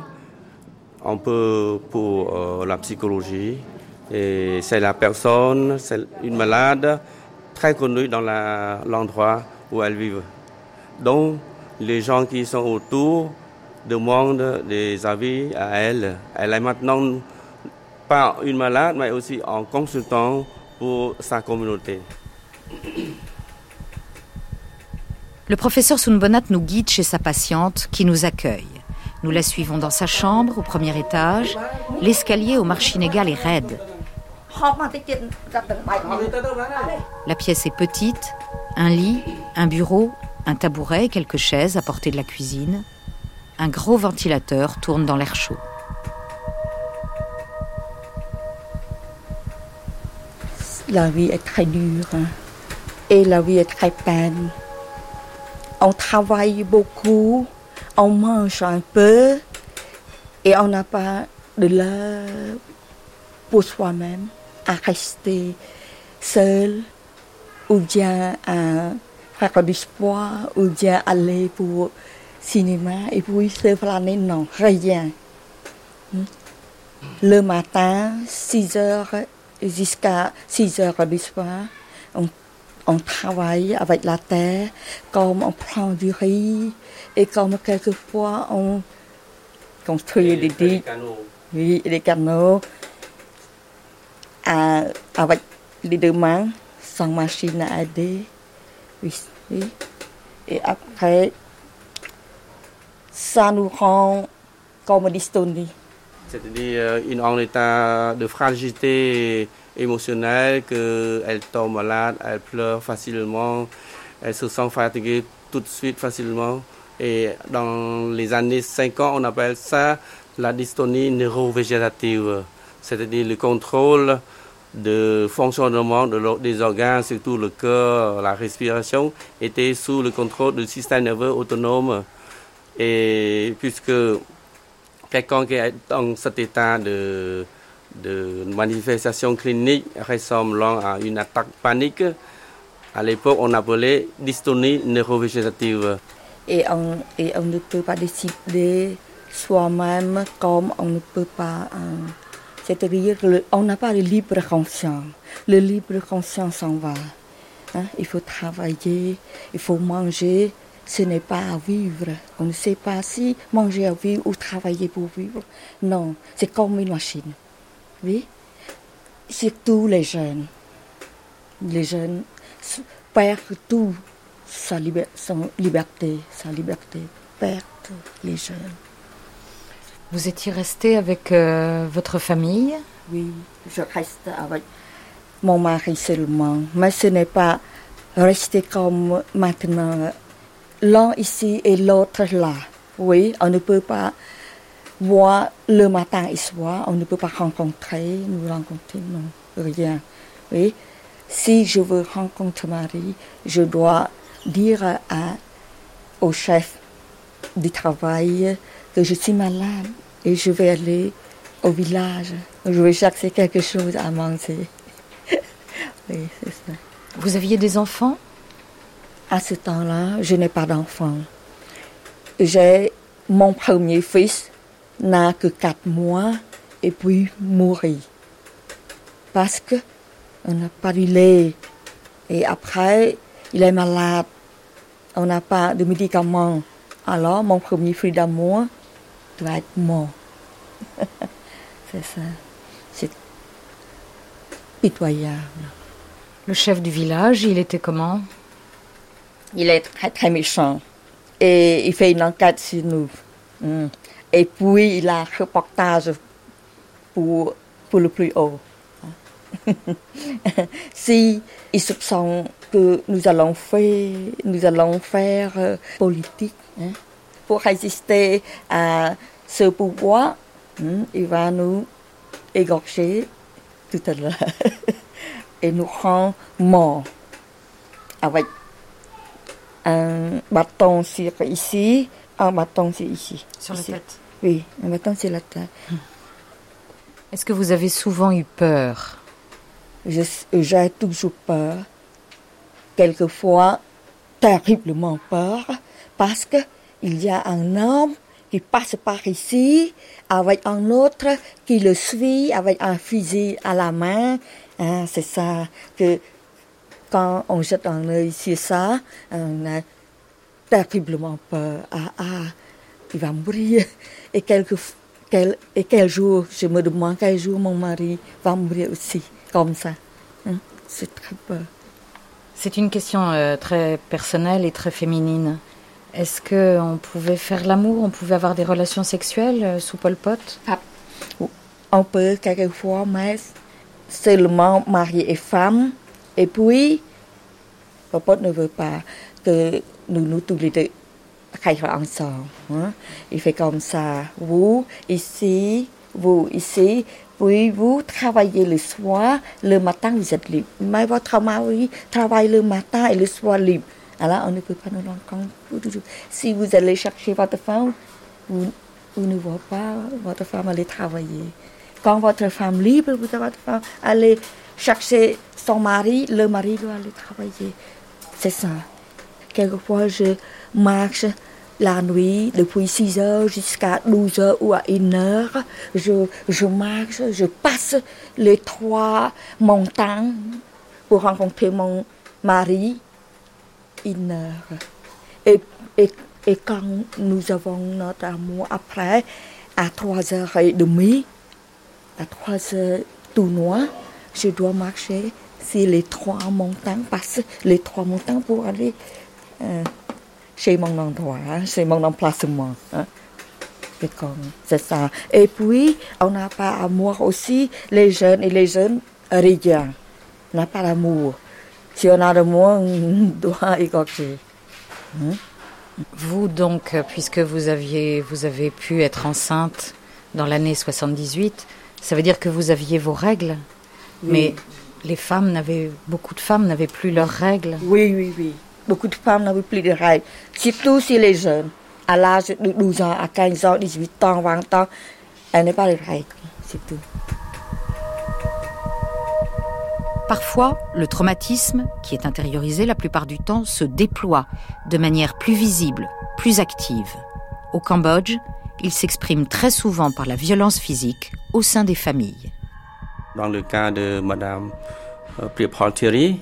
un peu pour euh, la psychologie. Et c'est la personne, c'est une malade très connue dans l'endroit où elle vit. Donc, les gens qui sont autour demande des avis à elle. Elle est maintenant pas une malade, mais aussi un consultant pour sa communauté. Le professeur Sunbonat nous guide chez sa patiente qui nous accueille. Nous la suivons dans sa chambre au premier étage. L'escalier au marchinégal est raide. La pièce est petite, un lit, un bureau, un tabouret, quelques chaises à portée de la cuisine un gros ventilateur tourne dans l'air chaud. La vie est très dure et la vie est très peine. On travaille beaucoup, on mange un peu et on n'a pas de l'heure pour soi-même à rester seul ou bien à faire du sport ou bien aller pour cinéma et puis se planer, non, rien. Le matin, 6 heures jusqu'à 6 heures du soir, on, on, travaille avec la terre, comme on prend du riz, et comme quelquefois on construit des digues, oui, des canaux, à, avec les deux mains, sans machine à aider. Oui, oui. Et après, ça nous rend comme dystonie. C'est-à-dire euh, une en état de fragilité émotionnelle, qu'elle tombe malade, elle pleure facilement, elle se sent fatiguée tout de suite facilement. Et dans les années 50, on appelle ça la dystonie neurovégétative, c'est-à-dire le contrôle de fonctionnement de des organes, surtout le cœur, la respiration, était sous le contrôle du système nerveux autonome. Et puisque quelqu'un qui est dans cet état de, de manifestation clinique ressemblant à une attaque panique, à l'époque on appelait dystonie neurovégétative. Et on, ne peut pas décider soi-même comme on ne peut pas. Euh, c'est-à-dire qu'on n'a pas de libre conscience. Le libre conscience s'en va. Hein? Il faut travailler, il faut manger, ce n'est pas à vivre. On ne sait pas si manger à vivre ou travailler pour vivre. Non, c'est comme une machine. Oui? Surtout les jeunes. Les jeunes perdent tout sa, liberté, sa liberté, perdent les jeunes. Vous étiez resté avec euh, votre famille? Oui, je reste avec mon mari seulement. Mais ce n'est pas rester comme maintenant l'un ici et l'autre là. Oui, on ne peut pas voir le matin et soir, on ne peut pas rencontrer, nous rencontrer, non, rien. Oui, si je veux rencontrer Marie, je dois dire à, au chef du travail que je suis malade et je vais aller au village. Je vais chercher quelque chose à manger. oui, c'est ça. Vous aviez des enfants? À ce temps-là, je n'ai pas d'enfants. J'ai mon premier fils n'a que quatre mois et puis mourit. Parce que on n'a pas du lait. Et après, il est malade. On n'a pas de médicaments. Alors, mon premier fils d'amour doit être mort. C'est ça. C'est pitoyable. Le chef du village, il était comment? Il est très très méchant. Et il fait une enquête sur nous. Mm. Et puis il a un reportage pour, pour le plus haut. si ils soupçonnent que nous allons faire, nous allons faire euh, politique hein, pour résister à ce pouvoir, hein, il va nous égorger tout à l'heure et nous rend morts avec un bâton sur ici, un bâton sur ici. Sur la tête Oui, un bâton sur la tête. Est-ce que vous avez souvent eu peur? Je- J'ai toujours peur, quelquefois terriblement peur, parce que il y a un homme qui passe par ici avec un autre qui le suit avec un fusil à la main. Hein, C'est ça que quand on jette un œil sur ça, on a terriblement peur. Ah, ah, il va mourir. Et quelques, quel, et quel jour, je me demande quel jour mon mari va mourir aussi, comme ça. Hein, C'est très peur. C'est une question euh, très personnelle et très féminine. Est-ce que on pouvait faire l'amour, on pouvait avoir des relations sexuelles euh, sous Pol Pot? On peut quelquefois, mais seulement mari et femme. Et puis, papa ne veut pas que nous, nous tous les deux ensemble. hein. Il fait comme ça. Vous, ici, vous, ici. Puis vous travaillez le soir, le matin vous êtes libre. Mais votre mari travaille le matin et le soir libre. Alors on ne peut pas nous rencontrer. Si vous allez chercher votre femme, vous, ne voyez pas votre femme aller travailler. Quand votre femme libre, vous avez votre femme chercher son mari, le mari doit aller travailler. C'est ça. Quelquefois, je marche la nuit depuis 6 heures jusqu'à 12 heures ou à 1 heure. Je, marche, je passe les trois montagnes pour rencontrer mon mari. Une heure. Et quand nous avons notre amour après, à 3 heures et demie, à 3 heures tout noir, je dois marcher sur les trois montagnes, passer les trois montagnes pour aller euh, chez mon endroit, hein, chez mon emplacement. hein. C'est ça. Et puis, on n'a pas amour aussi, les jeunes et les jeunes, rien. On n'a pas d'amour. Si on a d'amour, on doit égorger. Vous donc, puisque vous aviez, vous avez pu être enceinte dans l'année 78, ça veut dire que vous aviez vos règles, mais les femmes n'avaient, beaucoup de femmes n'avaient plus leurs règles. Oui, oui, oui. Beaucoup de femmes n'avaient plus de règles, surtout si les jeunes. À l'âge de 12 ans, à 15 ans, 18 ans, 20 ans, elles n'ont pas de règles, c'est tout. Parfois, le traumatisme, qui est intériorisé la plupart du temps, se déploie de manière plus visible, plus active. Au Cambodge, il s'exprime très souvent par la violence physique au sein des familles. Dans le cas de Madame euh, Priapol Thierry,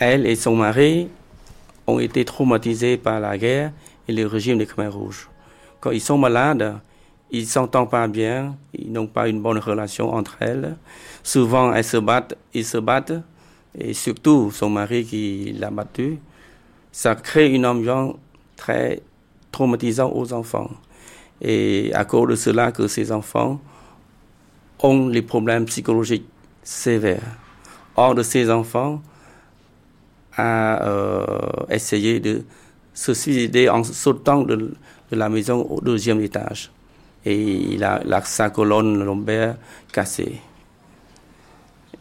elle et son mari ont été traumatisés par la guerre et le régime des Khmer rouges. Quand ils sont malades, ils s'entendent pas bien, ils n'ont pas une bonne relation entre elles. Souvent, elles se battent, ils se battent, et surtout son mari qui l'a battu. Ça crée une ambiance très traumatisante aux enfants. Et à cause de cela que ces enfants ont les problèmes psychologiques sévères. Or de ces enfants a euh, essayé de se suicider en sautant de, la maison au deuxième étage. Et il a, sa colonne lombaire cassée.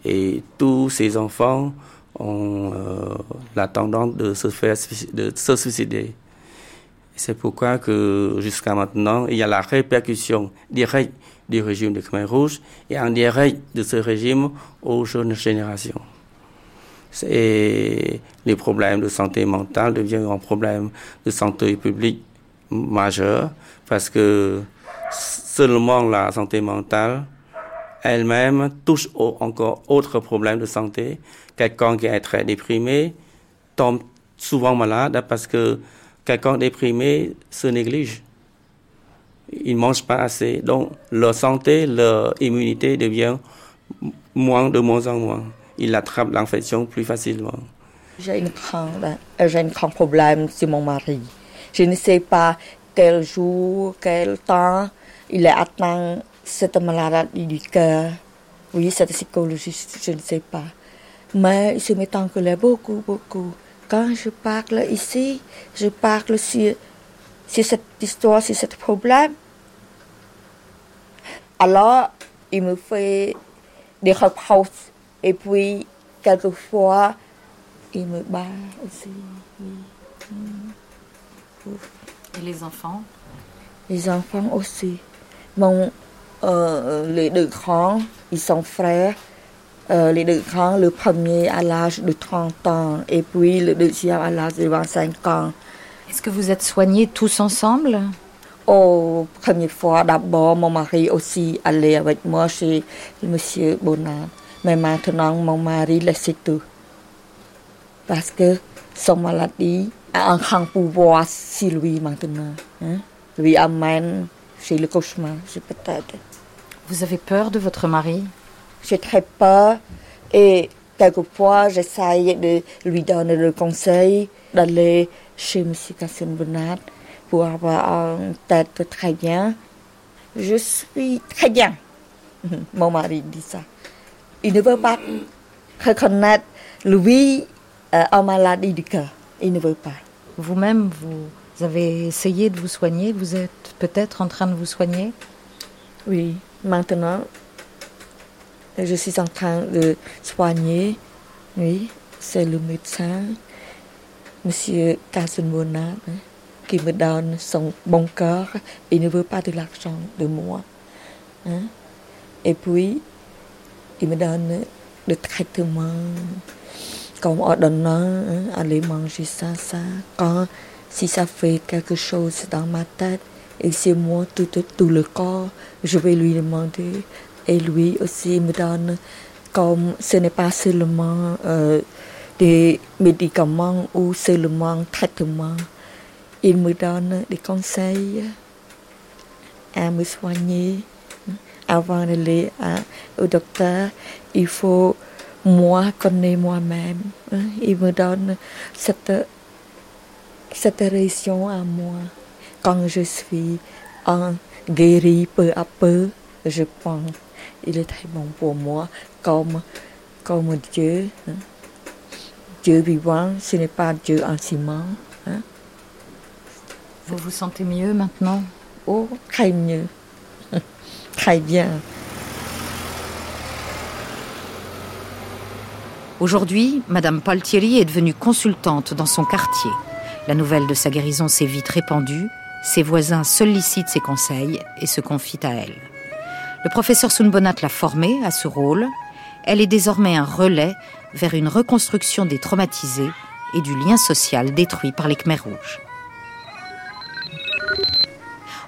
Et tous ses enfants ont euh, la tendance de se faire de se suicider. C'est pourquoi que jusqu'à maintenant, il y a la répercussion directe du régime de Khmer Rouge et indirect de ce régime aux jeunes générations. Et les problèmes de santé mentale deviennent un problème de santé publique majeur parce que seulement la santé mentale elle-même touche encore autres problèmes de santé. Quelqu'un qui est très déprimé tombe souvent malade parce que quelqu'un déprimé se néglige. Il ne mange pas assez. Donc, leur santé, leur immunité devient moins de moins en moins. Il attrape l'infection plus facilement. J'ai une un grand problème sur mon mari. Je ne sais pas quel jour, quel temps il est atteint cette maladie du cœur. Oui, cette psychologie, je ne sais pas. Mais en colère beaucoup, beaucoup. Quand je parle ici, je parle sur, sur cette histoire, sur ce problème. Alors, il me fait des reproches. Et puis, quelquefois, il me bat aussi. Et les enfants? Les enfants aussi. Mon, euh, les deux grands, ils sont frères. Euh, les deux grands, le premier à l'âge de 30 ans et puis le deuxième à l'âge de 25 ans. Est-ce que vous êtes soignés tous ensemble? Oh, première fois, d'abord, mon mari aussi allait avec moi chez M. Bonnard. Mais maintenant, mon mari laisse tout. Parce que son maladie a un grand pouvoir sur lui maintenant. Hein? Lui amène chez le cauchemar, peut-être. Vous avez peur de votre mari? J'ai très peur et quelquefois j'essaye de lui donner le conseil d'aller chez M. Cassim Bonnard pour avoir une tête très bien. Je suis très bien. Mon mari dit ça. Il ne veut pas reconnaître lui euh, en maladie du cœur. Il ne veut pas. Vous-même, vous avez essayé de vous soigner. Vous êtes peut-être en train de vous soigner Oui, maintenant, je suis en train de soigner. Oui, c'est le médecin, Monsieur Casenbona, hein, me donne son bon cœur. Il ne veut pas de l'argent de moi. Et puis, il me donne le traitement comme ordonnant, aller manger ça, ça. Quand, si ça fait quelque chose dans ma tête, et c'est moi tout, tout, le corps, je vais lui demander. Et lui aussi me donne, comme ce n'est pas seulement des médicaments ou seulement traitement, il me donne des conseils à me soigner. Avant d'aller au docteur, il faut moi connaître moi-même. Il me donne cette, cette réaction à moi. Quand je suis en guéri peu à peu, je pense il est très bon pour moi comme, comme Dieu. Hein. Dieu vivant, ce n'est pas Dieu en ciment. Vous vous sentez mieux maintenant Oh, très mieux. très bien. Aujourd'hui, Madame Paltieri est devenue consultante dans son quartier. La nouvelle de sa guérison s'est vite répandue. Ses voisins sollicitent ses conseils et se confient à elle. Le professeur Sunbonat l'a formée à ce rôle. Elle est désormais un relais vers une reconstruction des traumatisés et du lien social détruit par les Khmers rouges.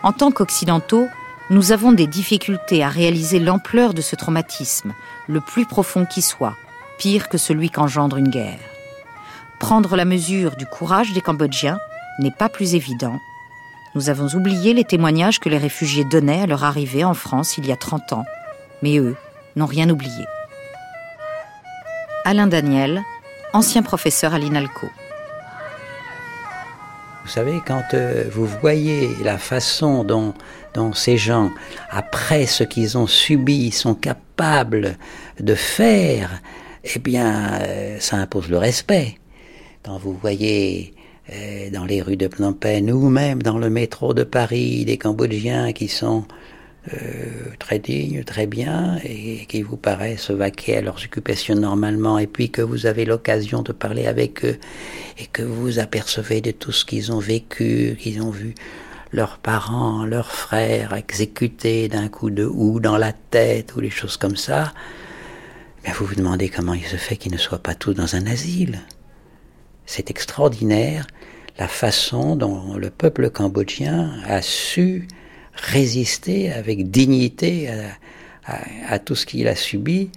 En tant qu'Occidentaux, nous avons des difficultés à réaliser l'ampleur de ce traumatisme, le plus profond qui soit, pire que celui qu'engendre une guerre. Prendre la mesure du courage des Cambodgiens n'est pas plus évident nous avons oublié les témoignages que les réfugiés donnaient à leur arrivée en France il y a 30 ans, mais eux n'ont rien oublié. Alain Daniel, ancien professeur à l'INALCO. Vous savez, quand euh, vous voyez la façon dont, ces gens, après ce qu'ils ont subi, sont capables de faire, eh bien, euh, ça impose le respect. Quand vous voyez euh, dans les rues de Phnom Penh ou même dans le métro de Paris, des Cambodgiens qui sont euh, très dignes, très bien, et qui vous paraissent vaquer à leurs occupations normalement, et puis que vous avez l'occasion de parler avec eux, et que vous apercevez de tout ce qu'ils ont vécu, qu'ils ont vu leurs parents, leurs frères exécutés d'un coup de houe dans la tête, ou les choses comme ça, ben vous vous demandez comment il se fait qu'ils ne soient pas tous dans un asile. C'est extraordinaire la façon dont le peuple cambodgien a su résister avec dignité à, tout ce qu'il a subi.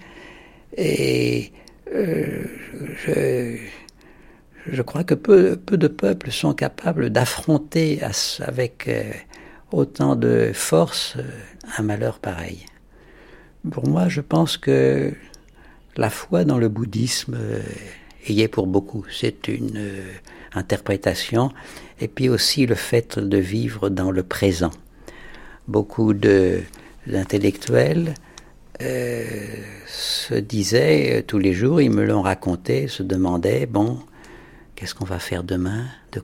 Et euh, je, crois que peu, de peuples sont capables d'affronter avec euh, autant de force euh, un malheur pareil. Pour moi, je pense que la foi dans le bouddhisme y est pour beaucoup. C'est une interprétation. Et puis aussi le fait de vivre dans le présent beaucoup d'intellectuels euh, se disaient euh, tous les jours, ils me l'ont raconté, se demandaient, bon, qu'est-ce qu'on va faire demain? De,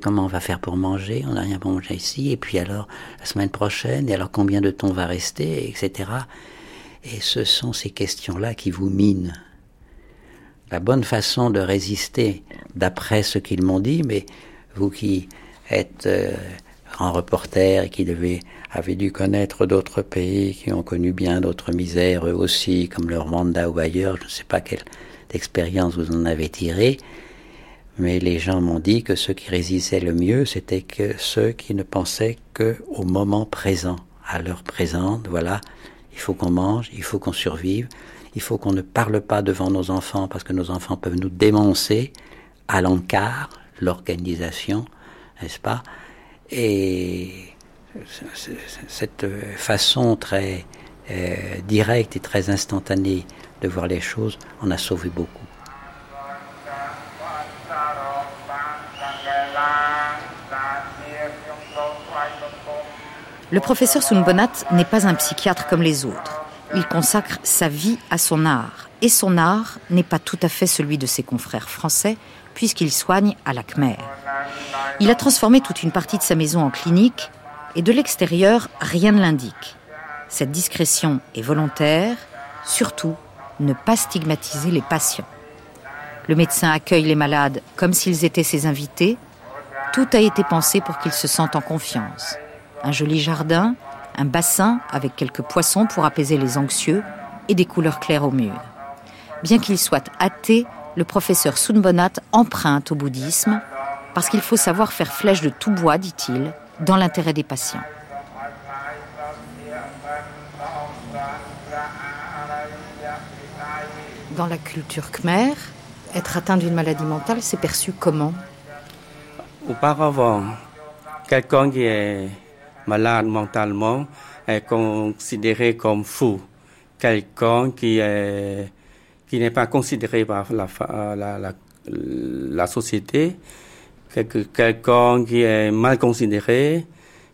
Comment on va faire pour manger? On n'a rien pour manger ici. Et puis alors, la semaine prochaine, et alors combien de temps va rester, etc. Et ce sont ces questions-là qui vous minent. La bonne façon de résister, d'après ce qu'ils m'ont dit, mais vous qui êtes euh, en reporter et qui devait, avait dû connaître d'autres pays qui ont connu bien d'autres misères eux aussi, comme le Rwanda ou ailleurs. Je ne sais pas quelle expérience vous en avez tiré, mais les gens m'ont dit que ceux qui résistaient le mieux, c'était que ceux qui ne pensaient que au moment présent, à l'heure présente. Voilà, il faut qu'on mange, il faut qu'on survive, il faut qu'on ne parle pas devant nos enfants parce que nos enfants peuvent nous dénoncer à l'encart, l'organisation, n'est-ce pas? Et cette façon très euh, directe et très instantanée de voir les choses en a sauvé beaucoup. Le professeur Sunbonat n'est pas un psychiatre comme les autres. Il consacre sa vie à son art. Et son art n'est pas tout à fait celui de ses confrères français, puisqu'il soigne à la Khmer. Il a transformé toute une partie de sa maison en clinique et de l'extérieur, rien ne l'indique. Cette discrétion est volontaire, surtout ne pas stigmatiser les patients. Le médecin accueille les malades comme s'ils étaient ses invités. Tout a été pensé pour qu'ils se sentent en confiance. Un joli jardin, un bassin avec quelques poissons pour apaiser les anxieux et des couleurs claires au mur. Bien qu'il soit athée, le professeur Sunbonat emprunte au bouddhisme parce qu'il faut savoir faire flèche de tout bois, dit-il, dans l'intérêt des patients. Dans la culture khmer, être atteint d'une maladie mentale, c'est perçu comment? Auparavant, quelqu'un qui est malade mentalement est considéré comme fou. Quelqu'un qui est qui n'est pas considéré par la, la, la, la société, quelqu'un qui est mal considéré,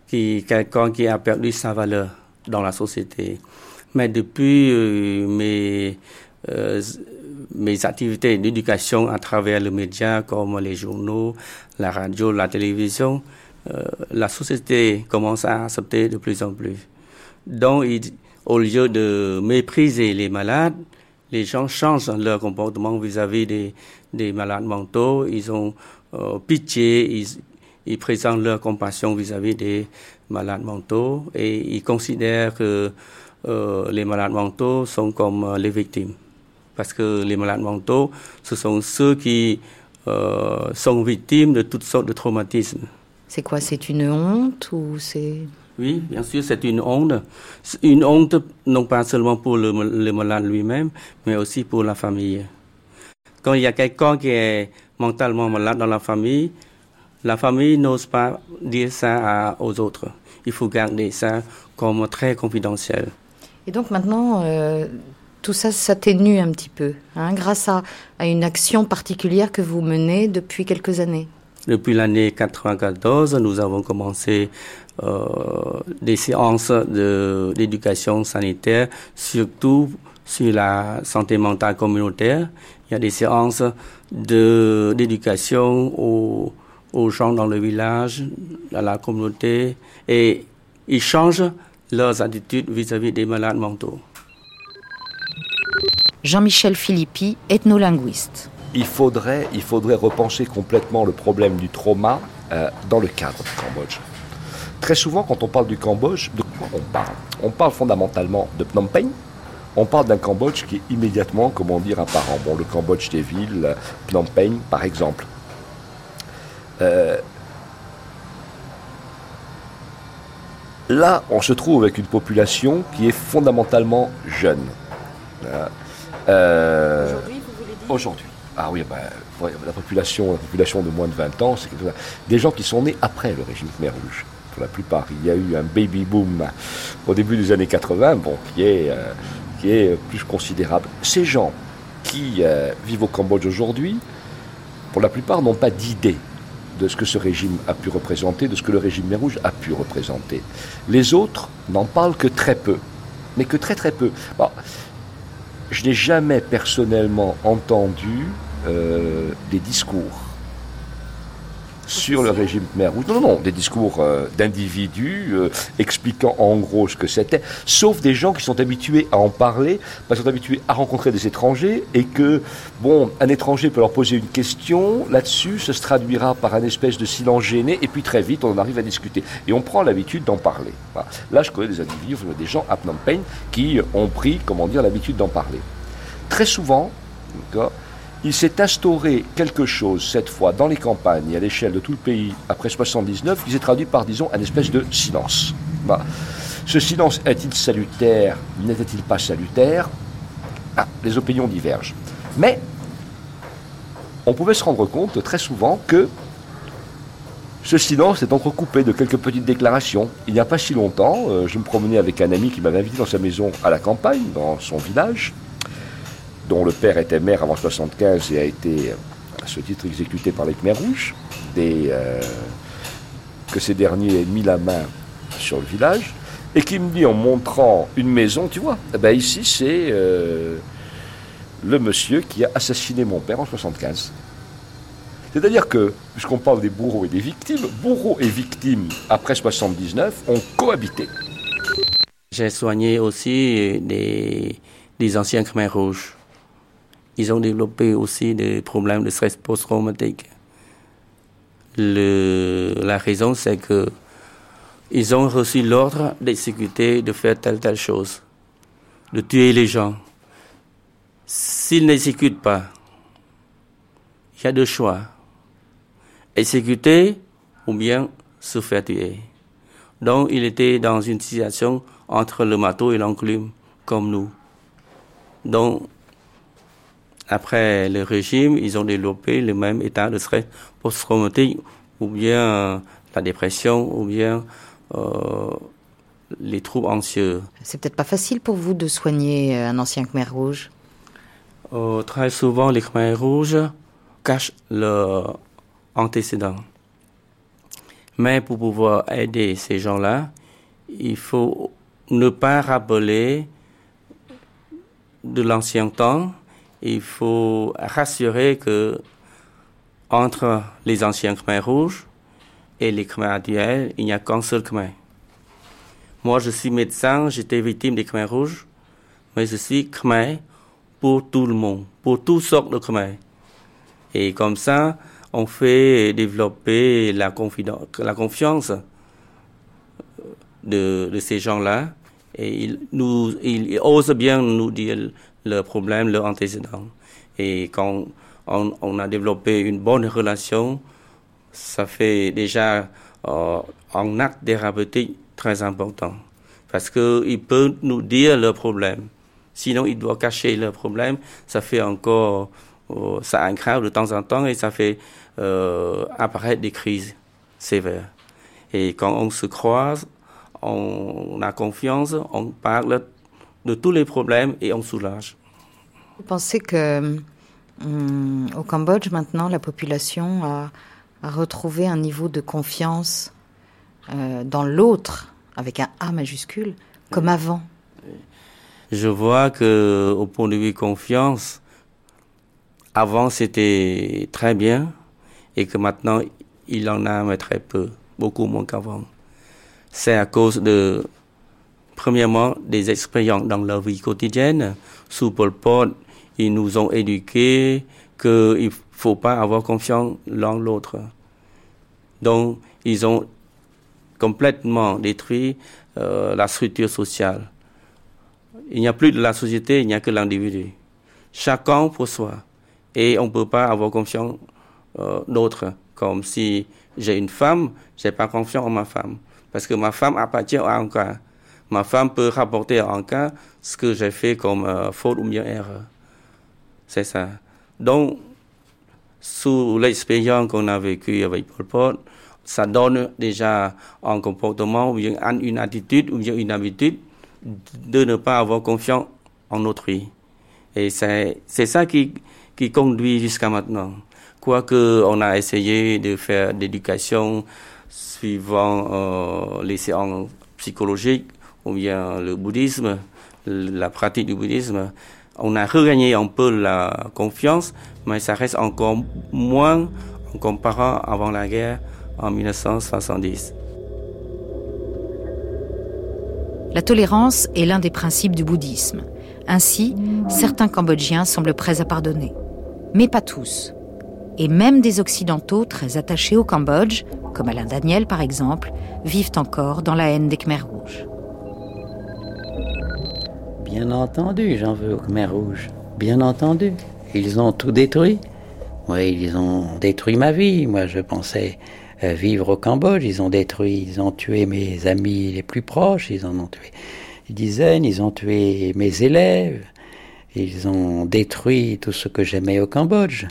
qui, quelqu'un qui a perdu sa valeur dans la société. Mais depuis euh, mes, euh, mes activités d'éducation à travers les médias comme les journaux, la radio, la télévision, euh, la société commence à accepter de plus en plus. Donc, au lieu de mépriser les malades, les gens changent leur comportement vis-à-vis des, des, malades mentaux. Ils ont pitié, ils, présentent leur compassion vis-à-vis des malades mentaux et ils considèrent que euh, les malades mentaux sont comme euh, les victimes. Parce que les malades mentaux, ce sont ceux qui sont victimes de toutes sortes de traumatismes. C'est quoi C'est une honte ou c'est oui, bien sûr, c'est une honte. Une honte non pas seulement pour le, malade lui-même, mais aussi pour la famille. Quand il y a quelqu'un qui est mentalement malade dans la famille, la famille n'ose pas dire ça aux autres. Il faut garder ça comme très confidentiel. Et donc maintenant, euh, tout ça s'atténue un petit peu, hein, grâce à, à une action particulière que vous menez depuis quelques années. Depuis l'année 94, nous avons commencé euh, des séances d'éducation sanitaire, surtout sur la santé mentale communautaire. Il y a des séances d'éducation aux, aux gens dans le village, dans la communauté, et ils changent leurs attitudes vis-à-vis des malades mentaux. Jean-Michel Philippi, ethnolinguiste. Il faudrait, il faudrait repenser complètement le problème du trauma euh, dans le cadre du Cambodge. Très souvent, quand on parle du Cambodge, de quoi on parle? On parle fondamentalement de Phnom Penh. On parle d'un Cambodge qui est immédiatement, comment dire, apparent. Bon, le Cambodge des villes, Phnom Penh, par exemple. Euh, là, on se trouve avec une population qui est fondamentalement jeune. Euh, aujourd'hui, vous voulez dire? Aujourd'hui. Ah oui, ben, la, population, la population de moins de 20 ans, c'est des gens qui sont nés après le régime Khmer Rouge, pour la plupart. Il y a eu un baby boom au début des années 80, bon, qui est, euh, qui est plus considérable. Ces gens qui vivent au Cambodge aujourd'hui, pour la plupart, n'ont pas d'idée de ce que ce régime a pu représenter, de ce que le régime Rouge a pu représenter. Les autres n'en parlent que très peu, mais que très très peu. je n'ai jamais personnellement entendu euh, des discours sur le régime Khmer Rouge. Non, non, des discours euh, d'individus euh, expliquant en gros ce que c'était, sauf des gens qui sont habitués à en parler, parce qu'ils sont habitués à rencontrer des étrangers, et que, bon, un étranger peut leur poser une question, là-dessus, ça se traduira par un espèce de silence gêné, et puis très vite, on en arrive à discuter. Et on prend l'habitude d'en parler. Là, je connais des individus, des gens à Phnom Penh, qui ont pris, comment dire, l'habitude d'en parler. Très souvent, il s'est instauré quelque chose, cette fois, dans les campagnes et à l'échelle de tout le pays, après 79, qui s'est traduit par, disons, un espèce de silence. Ce silence est-il salutaire N'était-il pas salutaire? Ah, Les opinions divergent. Mais on pouvait se rendre compte très souvent que ce silence est entrecoupé de quelques petites déclarations. Il n'y a pas si longtemps, euh, je me promenais avec un ami qui m'avait invité dans sa maison à la campagne, dans son village dont le père était maire avant 75 et a été, à ce titre, exécuté par les Khmer Rouges, euh, que ces derniers aient mis la main sur le village, et qui me dit en montrant une maison, tu vois, eh ben ici c'est euh, le monsieur qui a assassiné mon père en 75. C'est-à-dire que, puisqu'on parle des bourreaux et des victimes, bourreaux et victimes après 79 ont cohabité. J'ai soigné aussi des, des anciens Khmer Rouges ils ont développé aussi des problèmes de stress post-traumatique. la raison, c'est que ils ont reçu l'ordre d'exécuter, de faire telle telle chose, de tuer les gens. S'ils n'exécutent pas, il y a deux choix exécuter ou bien se faire tuer. Donc, il était dans une situation entre le marteau et l'enclume, comme nous. Donc, après le régime, ils ont développé le même état de stress post-traumatique, ou bien euh, la dépression, ou bien euh, les troubles anxieux. C'est peut-être pas facile pour vous de soigner euh, un ancien Khmer rouge Très souvent, les Khmer rouges cachent leurs antécédents. Mais pour pouvoir aider ces gens-là, il faut ne pas rappeler de l'ancien temps, il faut rassurer que entre les anciens Khmer rouges et les Khmer actuels, il n'y a qu'un seul Khmer. Moi, je suis médecin, j'étais victime des Khmer rouges, mais je suis Khmer pour tout le monde, pour toutes sortes de Khmer. Et comme ça, on fait développer la, confiance de, de ces gens-là. Et nous, ils osent bien nous dire le problème, leur antécédent. Et quand on, a développé une bonne relation, ça fait déjà euh, un acte thérapeutique très important. Parce qu'il peut nous dire le problème. Sinon, il doit cacher le problème. Ça fait encore, euh, ça aggrave de temps en temps et ça fait euh, apparaître des crises sévères. Et quand on se croise, on a confiance, on parle de tous les problèmes et on soulage. Vous pensez que hum, au Cambodge maintenant la population a, retrouvé un niveau de confiance euh, dans l'autre avec un A majuscule comme avant? Je vois que au point de vue confiance, avant c'était très bien et que maintenant il en a mais très peu, beaucoup moins qu'avant. C'est à cause de, premièrement, des expériences dans leur vie quotidienne. Sous Pol Pot, ils nous ont éduqués qu'il ne faut pas avoir confiance l'un l'autre. Donc, ils ont complètement détruit euh, la structure sociale. Il n'y a plus de la société, il n'y a que l'individu. Chacun pour soi. Et on ne peut pas avoir confiance euh, d'autres. Comme si j'ai une femme, j'ai pas confiance en ma femme. Parce que ma femme appartient à un cas. Ma femme peut rapporter un cas ce que j'ai fait comme euh, faute ou bien erreur. C'est ça. Donc, sous l'expérience qu'on a vécue avec Pol Pot, ça donne déjà un comportement ou une attitude ou bien une habitude de ne pas avoir confiance en autrui. Et c'est ça qui, qui conduit jusqu'à maintenant. Quoique on a essayé de faire d'éducation suivant euh, les séances psychologiques ou bien le bouddhisme, la pratique du bouddhisme, on a regagné un peu la confiance, mais ça reste encore moins en comparant avant la guerre en 1970. La tolérance est l'un des principes du bouddhisme. Ainsi, certains Cambodgiens semblent prêts à pardonner. Mais pas tous. Et même des Occidentaux très attachés au Cambodge, comme Alain Daniel par exemple, vivent encore dans la haine des Khmers rouges. Bien entendu, j'en veux aux Khmers rouges. Bien entendu. Ils ont tout détruit. Oui, ils ont détruit ma vie. Moi, je pensais euh, vivre au Cambodge. Ils ont détruit, ils ont tué mes amis les plus proches. Ils en ont tué des dizaines. Ils ont tué mes élèves. Ils ont détruit tout ce que j'aimais au Cambodge.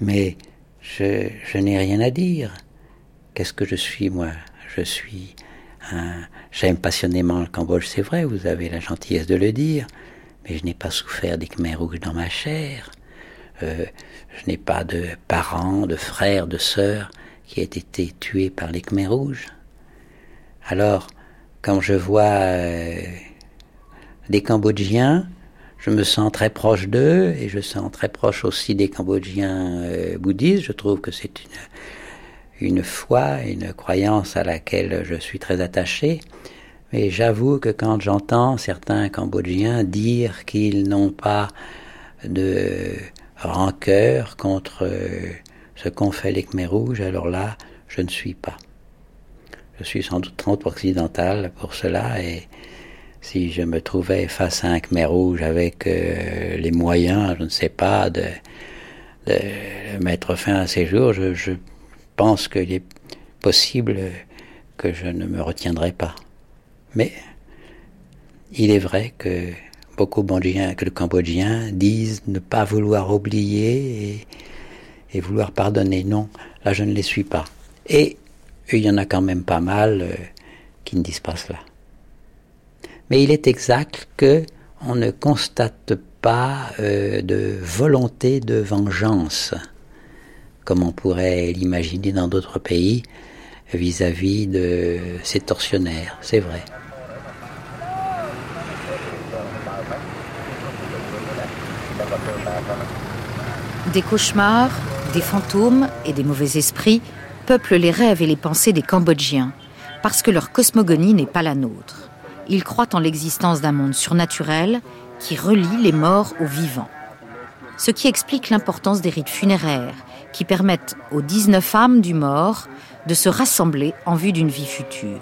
Mais je, je n'ai rien à dire. Qu'est-ce que je suis, moi? Je suis un, J'aime passionnément le Cambodge, c'est vrai, vous avez la gentillesse de le dire, mais je n'ai pas souffert des Khmer rouges dans ma chair. Euh, je n'ai pas de parents, de frères, de sœurs qui aient été tués par les Khmer rouges. Alors, quand je vois euh, des Cambodgiens, je me sens très proche d'eux et je sens très proche aussi des Cambodgiens euh, bouddhistes. Je trouve que c'est une une foi, une croyance à laquelle je suis très attaché. Mais j'avoue que quand j'entends certains Cambodgiens dire qu'ils n'ont pas de rancœur contre ce qu'ont fait les Khmer rouges, alors là, je ne suis pas. Je suis sans doute trop occidental pour cela et si je me trouvais face à un Khmer rouge avec euh, les moyens, je ne sais pas, de, mettre fin à ses jours, je pense qu'il est possible que je ne me retiendrai pas. Mais il est vrai que beaucoup de que le Cambodgiens disent ne pas vouloir oublier et, vouloir pardonner. Non, là je ne les suis pas. Et il y en a quand même pas mal euh, qui ne disent pas cela. Mais il est exact que on ne constate pas euh, de volonté de vengeance comme on pourrait l'imaginer dans d'autres pays, vis-à-vis de ces tortionnaires, c'est vrai. Des cauchemars, des fantômes et des mauvais esprits peuplent les rêves et les pensées des Cambodgiens, parce que leur cosmogonie n'est pas la nôtre. Ils croient en l'existence d'un monde surnaturel qui relie les morts aux vivants. Ce qui explique l'importance des rites funéraires qui permettent aux 19 âmes du mort de se rassembler en vue d'une vie future.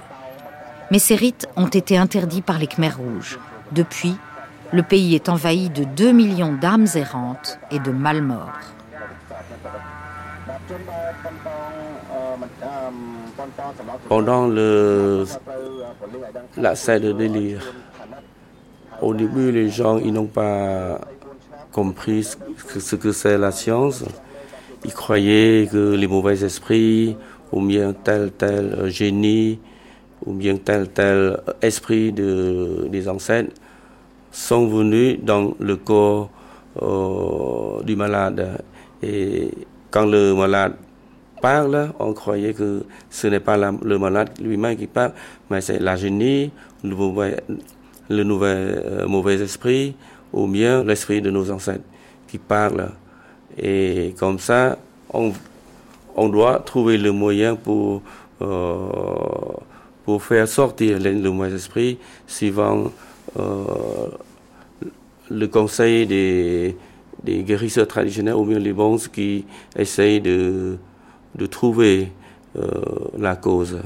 Mais ces rites ont été interdits par les Khmers rouges. Depuis, le pays est envahi de 2 millions d'âmes errantes et de morts. Pendant la scène de délire, au début, les gens n'ont pas compris ce que c'est la science. Ils croyaient que les mauvais esprits, ou bien tel tel génie, ou bien tel tel esprit de, des ancêtres, sont venus dans le corps euh, du malade. Et quand le malade parle, on croyait que ce n'est pas le malade lui-même qui parle, mais c'est la génie, le mauvais, le euh, mauvais esprit, ou bien l'esprit de nos ancêtres qui parle. Et comme ça, on, on doit trouver le moyen pour, euh, pour faire sortir le, mauvais esprit suivant le conseil des, des guérisseurs traditionnels les bons qui essayent de, de trouver euh, la cause.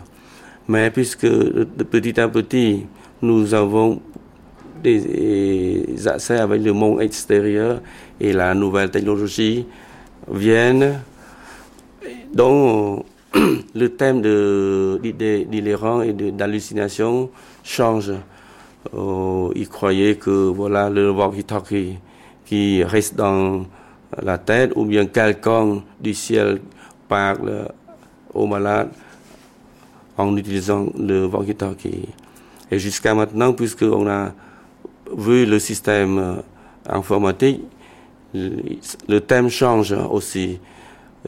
Mais puisque petit à petit, nous avons des accès avec le monde extérieur et la nouvelle technologie viennent, donc le thème de d'hilarant et d'hallucination change. Euh, ils croyaient que voilà le walkie-talkie qui reste dans la tête ou bien quelqu'un du ciel parle au malade en utilisant le walkie-talkie. Et jusqu'à maintenant, puisqu'on a vu le système informatique, le thème change aussi.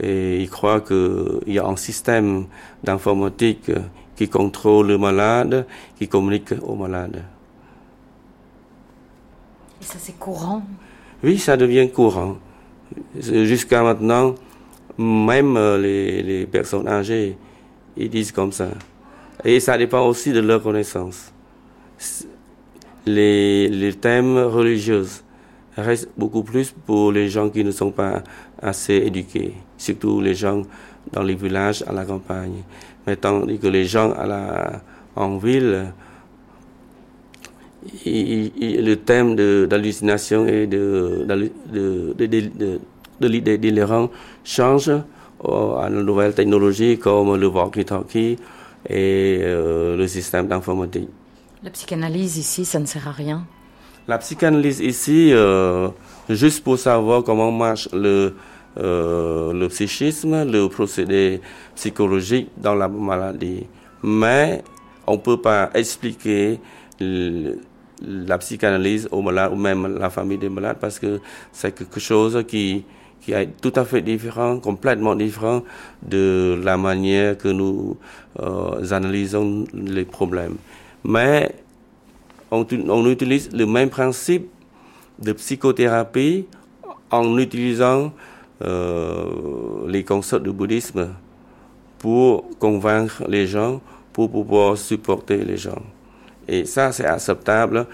Et il croit qu'il y a un système d'informatique qui contrôle le malade, qui communique au malade. Et ça, c'est courant Oui, ça devient courant. Jusqu'à maintenant, même les, les, personnes âgées, ils disent comme ça. Et ça dépend aussi de leur connaissance. Les, thèmes religieux restent beaucoup plus pour les gens qui ne sont pas assez éduqués, surtout les gens dans les villages, à la campagne. Mais tandis que les gens en ville, le thème d'hallucination et de, de, de, de change euh, à la nouvelle technologie comme le walkie-talkie et euh, le système d'informatique. La psychanalyse ici, ça ne sert à rien La psychanalyse ici, euh, juste pour savoir comment marche le, le psychisme, le procédé psychologique dans la maladie. Mais on ne peut pas expliquer la psychanalyse aux malades ou même la famille des malades parce que c'est quelque chose qui, est tout à fait différent, complètement différent de la manière que nous euh, analysons les problèmes. Mais on, on, utilise le même principe de psychothérapie en utilisant euh, les concepts du bouddhisme pour convaincre les gens, pour pouvoir supporter les gens. Et ça, c'est acceptable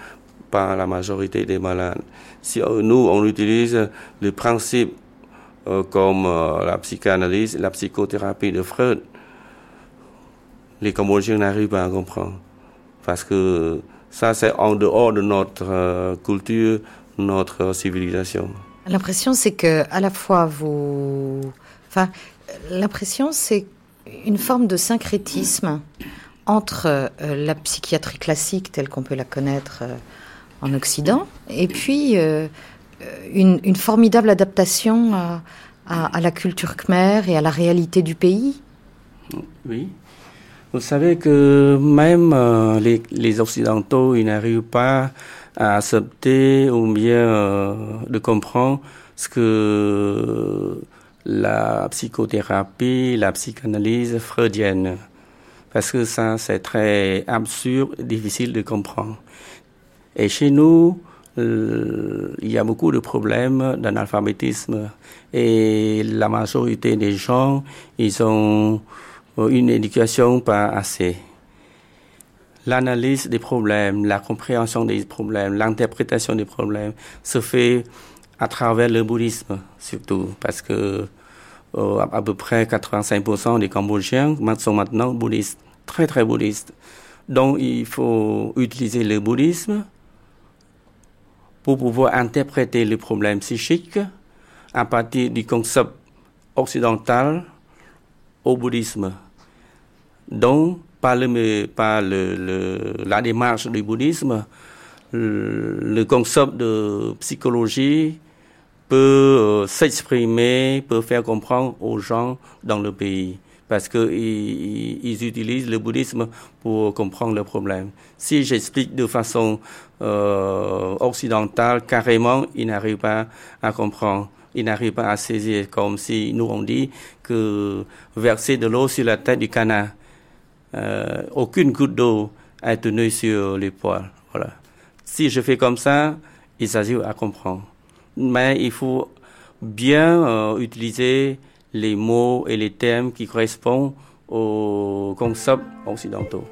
par la majorité des malades. Si euh, nous, on utilise le principe euh, comme euh, la psychanalyse, la psychothérapie de Freud, les Cambodgiens n'arrivent pas à comprendre. Parce que ça, c'est en dehors de notre culture, notre civilisation. L'impression, c'est que à la fois vous, enfin, l'impression, c'est une forme de syncrétisme entre euh, la psychiatrie classique telle qu'on peut la connaître euh, en Occident et puis euh, une, formidable adaptation à, la culture khmer et à la réalité du pays. Oui. Vous savez que même les, Occidentaux, ils n'arrivent pas à accepter ou bien de comprendre ce que la psychothérapie, la psychanalyse freudienne parce que ça, c'est très absurde, difficile de comprendre. Et chez nous, euh, il y a beaucoup de problèmes d'analphabétisme et la majorité des gens, ils ont une éducation pas assez. L'analyse des problèmes, la compréhension des problèmes, l'interprétation des problèmes se fait à travers le bouddhisme surtout parce que euh, à peu près 85% des Cambodgiens sont maintenant bouddhistes très très bouddhiste. Donc il faut utiliser le bouddhisme pour pouvoir interpréter les problèmes psychiques à partir du concept occidental au bouddhisme. Donc, par, le, par le, la démarche du bouddhisme, le, concept de psychologie peut euh, s'exprimer, peut faire comprendre aux gens dans le pays parce qu'ils ils utilisent le bouddhisme pour comprendre le problème. Si j'explique de façon euh, occidentale, carrément, ils n'arrivent pas à comprendre. Ils n'arrivent pas à saisir, comme si nous on dit que verser de l'eau sur la tête du canard, euh, aucune goutte d'eau est tenue sur les poils. Voilà. Si je fais comme ça, il s'agit à comprendre. Mais il faut bien euh, utiliser les mots et les thèmes qui correspondent aux concepts occidentaux.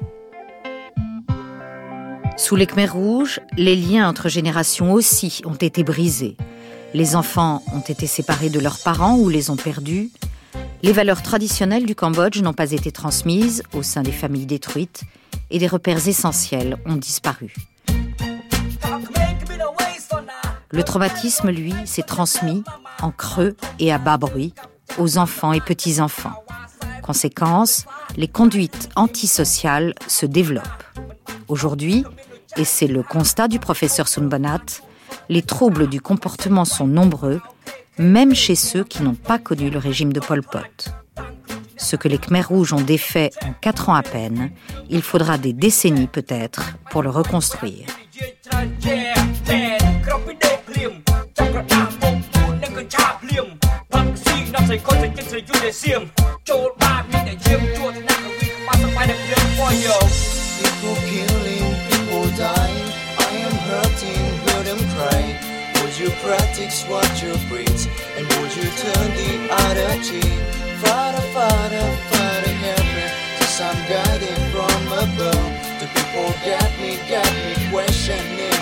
Sous les Khmers rouges, les liens entre générations aussi ont été brisés. Les enfants ont été séparés de leurs parents ou les ont perdus. Les valeurs traditionnelles du Cambodge n'ont pas été transmises au sein des familles détruites et des repères essentiels ont disparu. Le traumatisme, lui, s'est transmis en creux et à bas bruit aux enfants et petits-enfants. Conséquence, les conduites antisociales se développent. Aujourd'hui, et c'est le constat du professeur Sunbanat, les troubles du comportement sont nombreux, même chez ceux qui n'ont pas connu le régime de Pol Pot. Ce que les Khmers rouges ont défait en quatre ans à peine, il faudra des décennies peut-être pour le reconstruire. ស្រីខុសស្រីចិត្តស្រីយូរដែលសៀមចូលបាបមានតែឈាមជួតណាស់វិបាសបាយតែភ្លើង for you People killing people dying I am hurting hear them cry Would you practice what you preach and would you turn the other cheek Father Father Father help me cause I'm guided from above The people get me get me questioning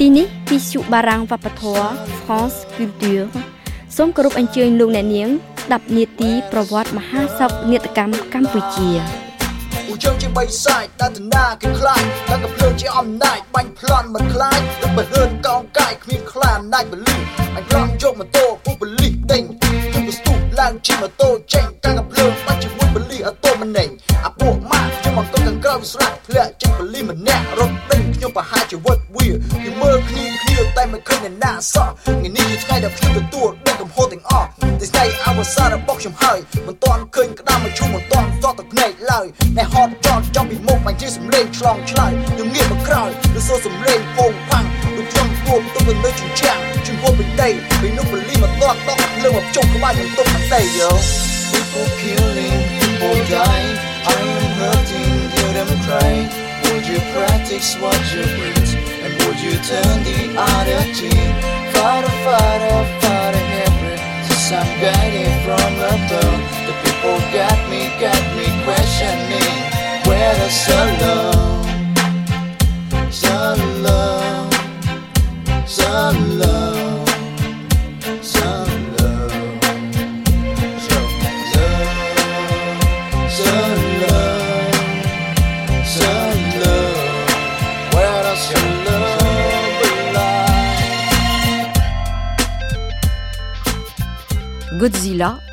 ទីនេះវិសុបារាំងវប្បធម៌ France Culture សូមគោរពអញ្ជើញលោកអ្នកនាងស្ដាប់នាទីប្រវត្តិមហាសពនេតកម្មកម្ពុជាឧជងជាបីសាច់តាតនាគេខ្លាចតាកំភ្លើងជាអំណាចបាញ់ប្លន់មិនខ្លាចទឹកបើហឿនកោងកាយគ្មានខ្លាអំណាចបលីអញប្រំយកម៉ូតូពុះបលីដេញទុកស្ទុះឡើងជិះម៉ូតូចេញតាកំភ្លើងបាច់ជាមួយបលីអត់តមិនណេញអាពួកម៉ាក់ខ្ញុំអង្គខាងក្រៅវាស្លាប់ធ្លាក់ចិត្តបលីម្នាក់រត់ដេញខ្ញុំប្រហែលជាវឹកវាពីមើលគ្នាគ្នាតែមិនឃើញអ្នកណាសោះថ្ងៃនេះជាថ្ងៃដែលខ្ញុំទទួលសាររបស់ខ្ញុំហើយមិនទាន់ឃើញក្តាមមកឈុំមិនទាន់តតទៅភ្នែកឡើយអ្នកហត់ចត់ចំពីមុខបញ្ជាសំលេងឆ្លងឆ្លើយខ្ញុំងាកមកក្រោយឬសូសំលេងពងផាំងដូចខ្ញុំពួបទុកនៅជញ្ជាំងជំហរពេញដីពេលនោះពលីមកតតតលើមកជុំក្បាលខ្ញុំទុកមិនដីយោ People killing, people dying I am hurting, hear Would you practice what you preach And would you turn the other cheek Father, Father, Father, help me I'm guided from above. The people got me, got me questioning where the sun love,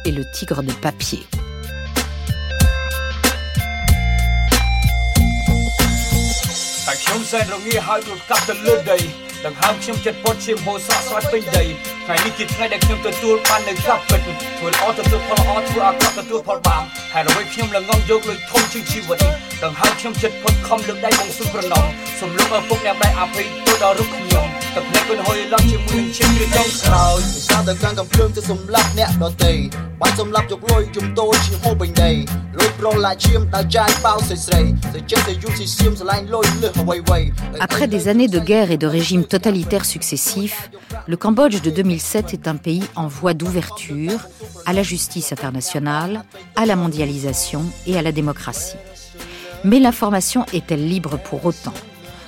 Et le tigre de papier. Après des années de guerre et de régimes totalitaires successifs, le Cambodge de 2007 est un pays en voie d'ouverture à la justice internationale, à la mondialisation et à la démocratie. Mais l'information est-elle libre pour autant?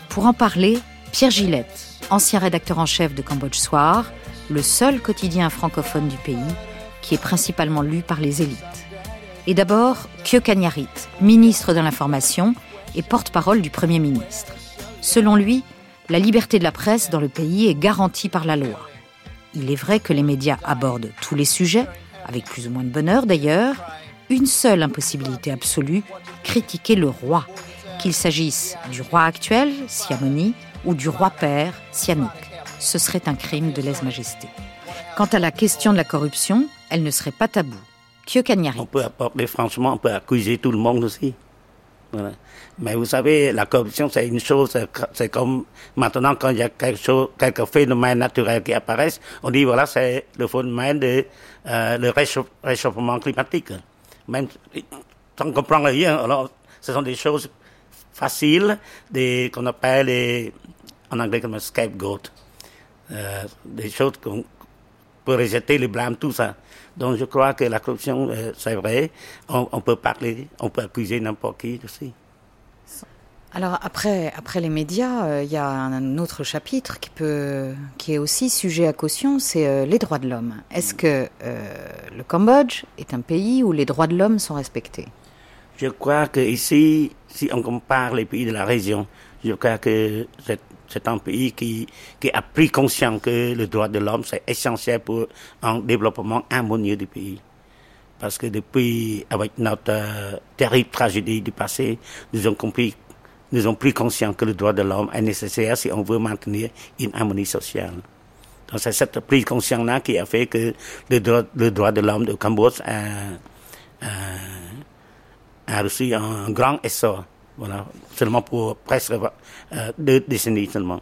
Pour en parler, Pierre Gillette, ancien rédacteur en chef de Cambodge Soir, le seul quotidien francophone du pays qui est principalement lu par les élites. Et d'abord, Kyo Kanyarit, ministre de l'Information et porte-parole du Premier ministre. Selon lui, la liberté de la presse dans le pays est garantie par la loi. Il est vrai que les médias abordent tous les sujets, avec plus ou moins de bonheur d'ailleurs, une seule impossibilité absolue, critiquer le roi, qu'il s'agisse du roi actuel, Siamoni, ou du roi père, Sihanouk. Ce serait un crime de lèse-majesté. Quant à la question de la corruption, elle ne serait pas taboue. On peut apporter, franchement, on peut accuser tout le monde aussi. Mais vous savez, la corruption, c'est une chose, c'est comme maintenant quand il y a quelque chose, quelques phénomènes naturels qui apparaissent, on dit voilà, c'est le phénomène de euh, le réchauffement climatique. Même sans comprendre rien, alors ce sont des choses faciles, qu'on appelle les, en anglais comme scapegoat, euh, des choses qu'on pour rejeter le blâme, tout ça. Donc je crois que la corruption, euh, c'est vrai, on, on peut parler, on peut accuser n'importe qui aussi. Alors après, après les médias, euh, il y a un autre chapitre qui, peut, qui est aussi sujet à caution, c'est les droits de l'homme. Est-ce que euh, le Cambodge est un pays où les droits de l'homme sont respectés? Je crois que ici, si on compare les pays de la région, je crois que c'est, c'est un pays qui, qui a pris conscience que le droit de l'homme c'est essentiel pour un développement harmonieux du pays. Parce que depuis, avec notre euh, terrible tragédie du passé, nous avons pris conscience que le droit de l'homme est nécessaire si on veut maintenir une harmonie sociale. Donc c'est cette prise de conscience-là qui a fait que le droit, le droit de l'homme au Cambodge a, a reçu un grand essor. Voilà, seulement pour presque euh, deux décennies seulement.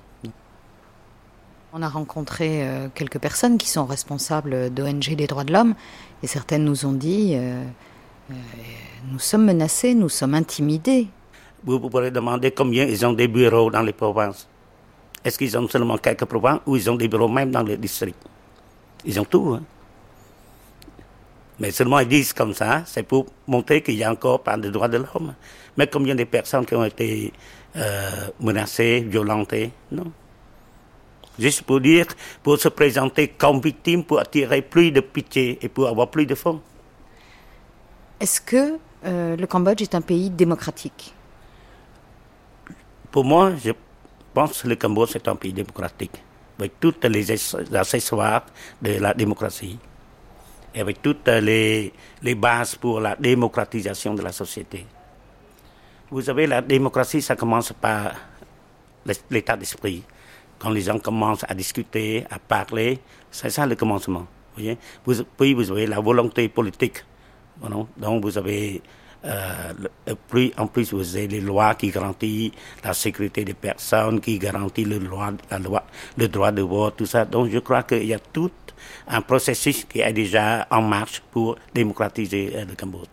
On a rencontré euh, quelques personnes qui sont responsables d'ONG des droits de l'homme et certaines nous ont dit euh, nous sommes menacés, nous sommes intimidés. Vous, vous pourrez demander combien ils ont des bureaux dans les provinces. Est-ce qu'ils ont seulement quelques provinces ou ils ont des bureaux même dans les districts? Ils ont tout. Hein? Mais seulement ils disent comme ça, c'est pour montrer qu'il y a encore pas de droits de l'homme. Mais combien de personnes qui ont été euh, menacées, violentées Non? Juste pour dire, pour se présenter comme victime, pour attirer plus de pitié et pour avoir plus de fonds. Est-ce que euh, le Cambodge est un pays démocratique? Pour moi, je pense que le Cambodge est un pays démocratique, avec toutes les accessoires de la démocratie avec toutes les, les bases pour la démocratisation de la société. Vous savez, la démocratie, ça commence par l'état d'esprit. Quand les gens commencent à discuter, à parler, c'est ça le commencement. Puis vous avez la volonté politique. Donc vous avez, euh, plus, en plus, vous avez les lois qui garantissent la sécurité des personnes, qui garantissent le, loi, le droit de vote, tout ça. Donc je crois qu'il y a tout un processus qui est déjà en marche pour démocratiser euh, le Cambodge.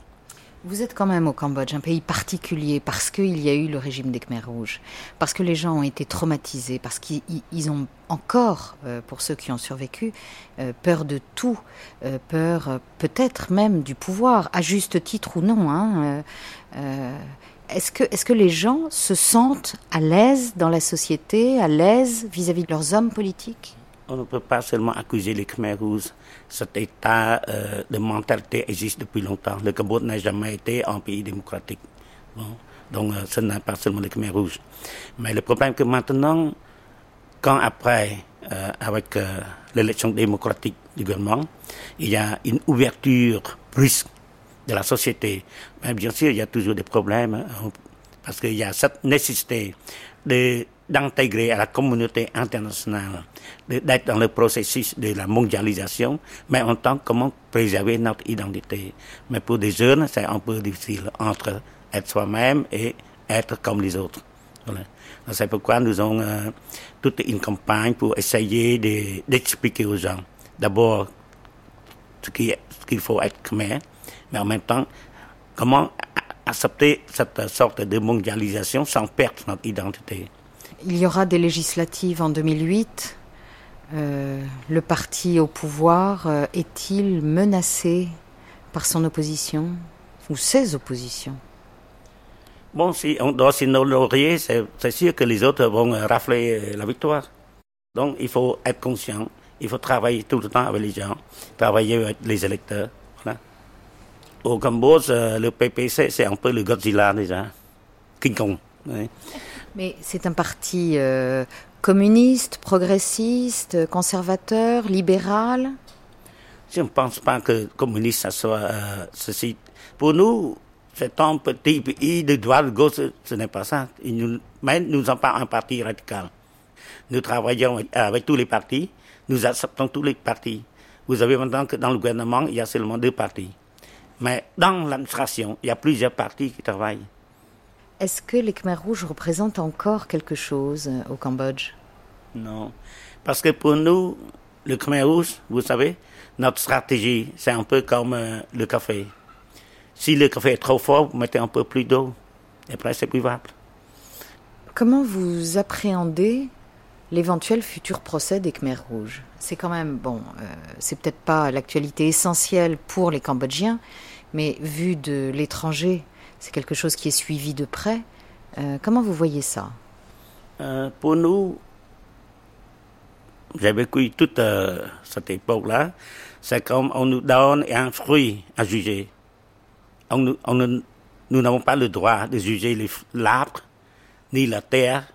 Vous êtes quand même au Cambodge, un pays particulier, parce qu'il y a eu le régime des Khmers rouges, parce que les gens ont été traumatisés, parce qu'ils ont encore, euh, pour ceux qui ont survécu, euh, peur de tout, peur peut-être même du pouvoir, à juste titre ou non. Hein, est-ce que, est que les gens se sentent à l'aise dans la société, à l'aise vis-à-vis de leurs hommes politiques? On ne peut pas seulement accuser les Khmer rouges. Cet état euh, de mentalité existe depuis longtemps. Le Cambodge n'a jamais été un pays démocratique. Donc, euh, ce n'est pas seulement les Khmer rouges. Mais le problème que maintenant, quand après, euh, avec l'élection démocratique du gouvernement, il y a une ouverture brusque de la société. Bien sûr, il y a toujours des problèmes, hein, parce qu'il y a cette nécessité d'intégrer à la communauté internationale, d'être dans le processus de la mondialisation, mais en tant que comment préserver notre identité. Mais pour des jeunes, c'est un peu difficile entre être soi-même et être comme les autres. C'est pourquoi nous avons euh, toute une campagne pour essayer d'expliquer aux gens d'abord ce qu'il qu faut être khmer, mais en même temps comment accepter cette sorte de mondialisation sans perdre notre identité. Il y aura des législatives en 2008. Euh, le parti au pouvoir euh, est-il menacé par son opposition ou ses oppositions? Bon, si on doit s'honorer, c'est sûr que les autres vont rafler la victoire. Donc il faut être conscient, il faut travailler tout le temps avec les gens, travailler avec les électeurs. Voilà. Au Cambodge, le PPC, c'est un peu le Godzilla déjà, King Kong. Oui. Mais c'est un parti euh, communiste, progressiste, conservateur, libéral? Je ne pense pas que communiste, ça soit euh, ceci. Pour nous, c'est un petit pays de droite de gauche, ce n'est pas ça. Nous, mais nous sommes pas un parti radical. Nous travaillons avec tous les partis, nous acceptons tous les partis. Vous avez maintenant que dans le gouvernement, il y a seulement deux partis. Mais dans l'administration, il y a plusieurs partis qui travaillent. Est-ce que les Khmers rouges représentent encore quelque chose au Cambodge? Non, parce que pour nous, le Khmer rouge, vous savez, notre stratégie, c'est un peu comme euh, le café. Si le café est trop fort, vous mettez un peu plus d'eau, et après c'est buvable. Comment vous appréhendez l'éventuel futur procès des Khmers rouges? C'est quand même, bon, euh, c'est peut-être pas l'actualité essentielle pour les Cambodgiens, mais vu de l'étranger, c'est quelque chose qui est suivi de près. Euh, comment vous voyez ça? Euh, pour nous, j'ai vécu toute cette époque-là, c'est comme on nous donne un fruit à juger. Nous- n'avons pas le droit de juger l'arbre ni la terre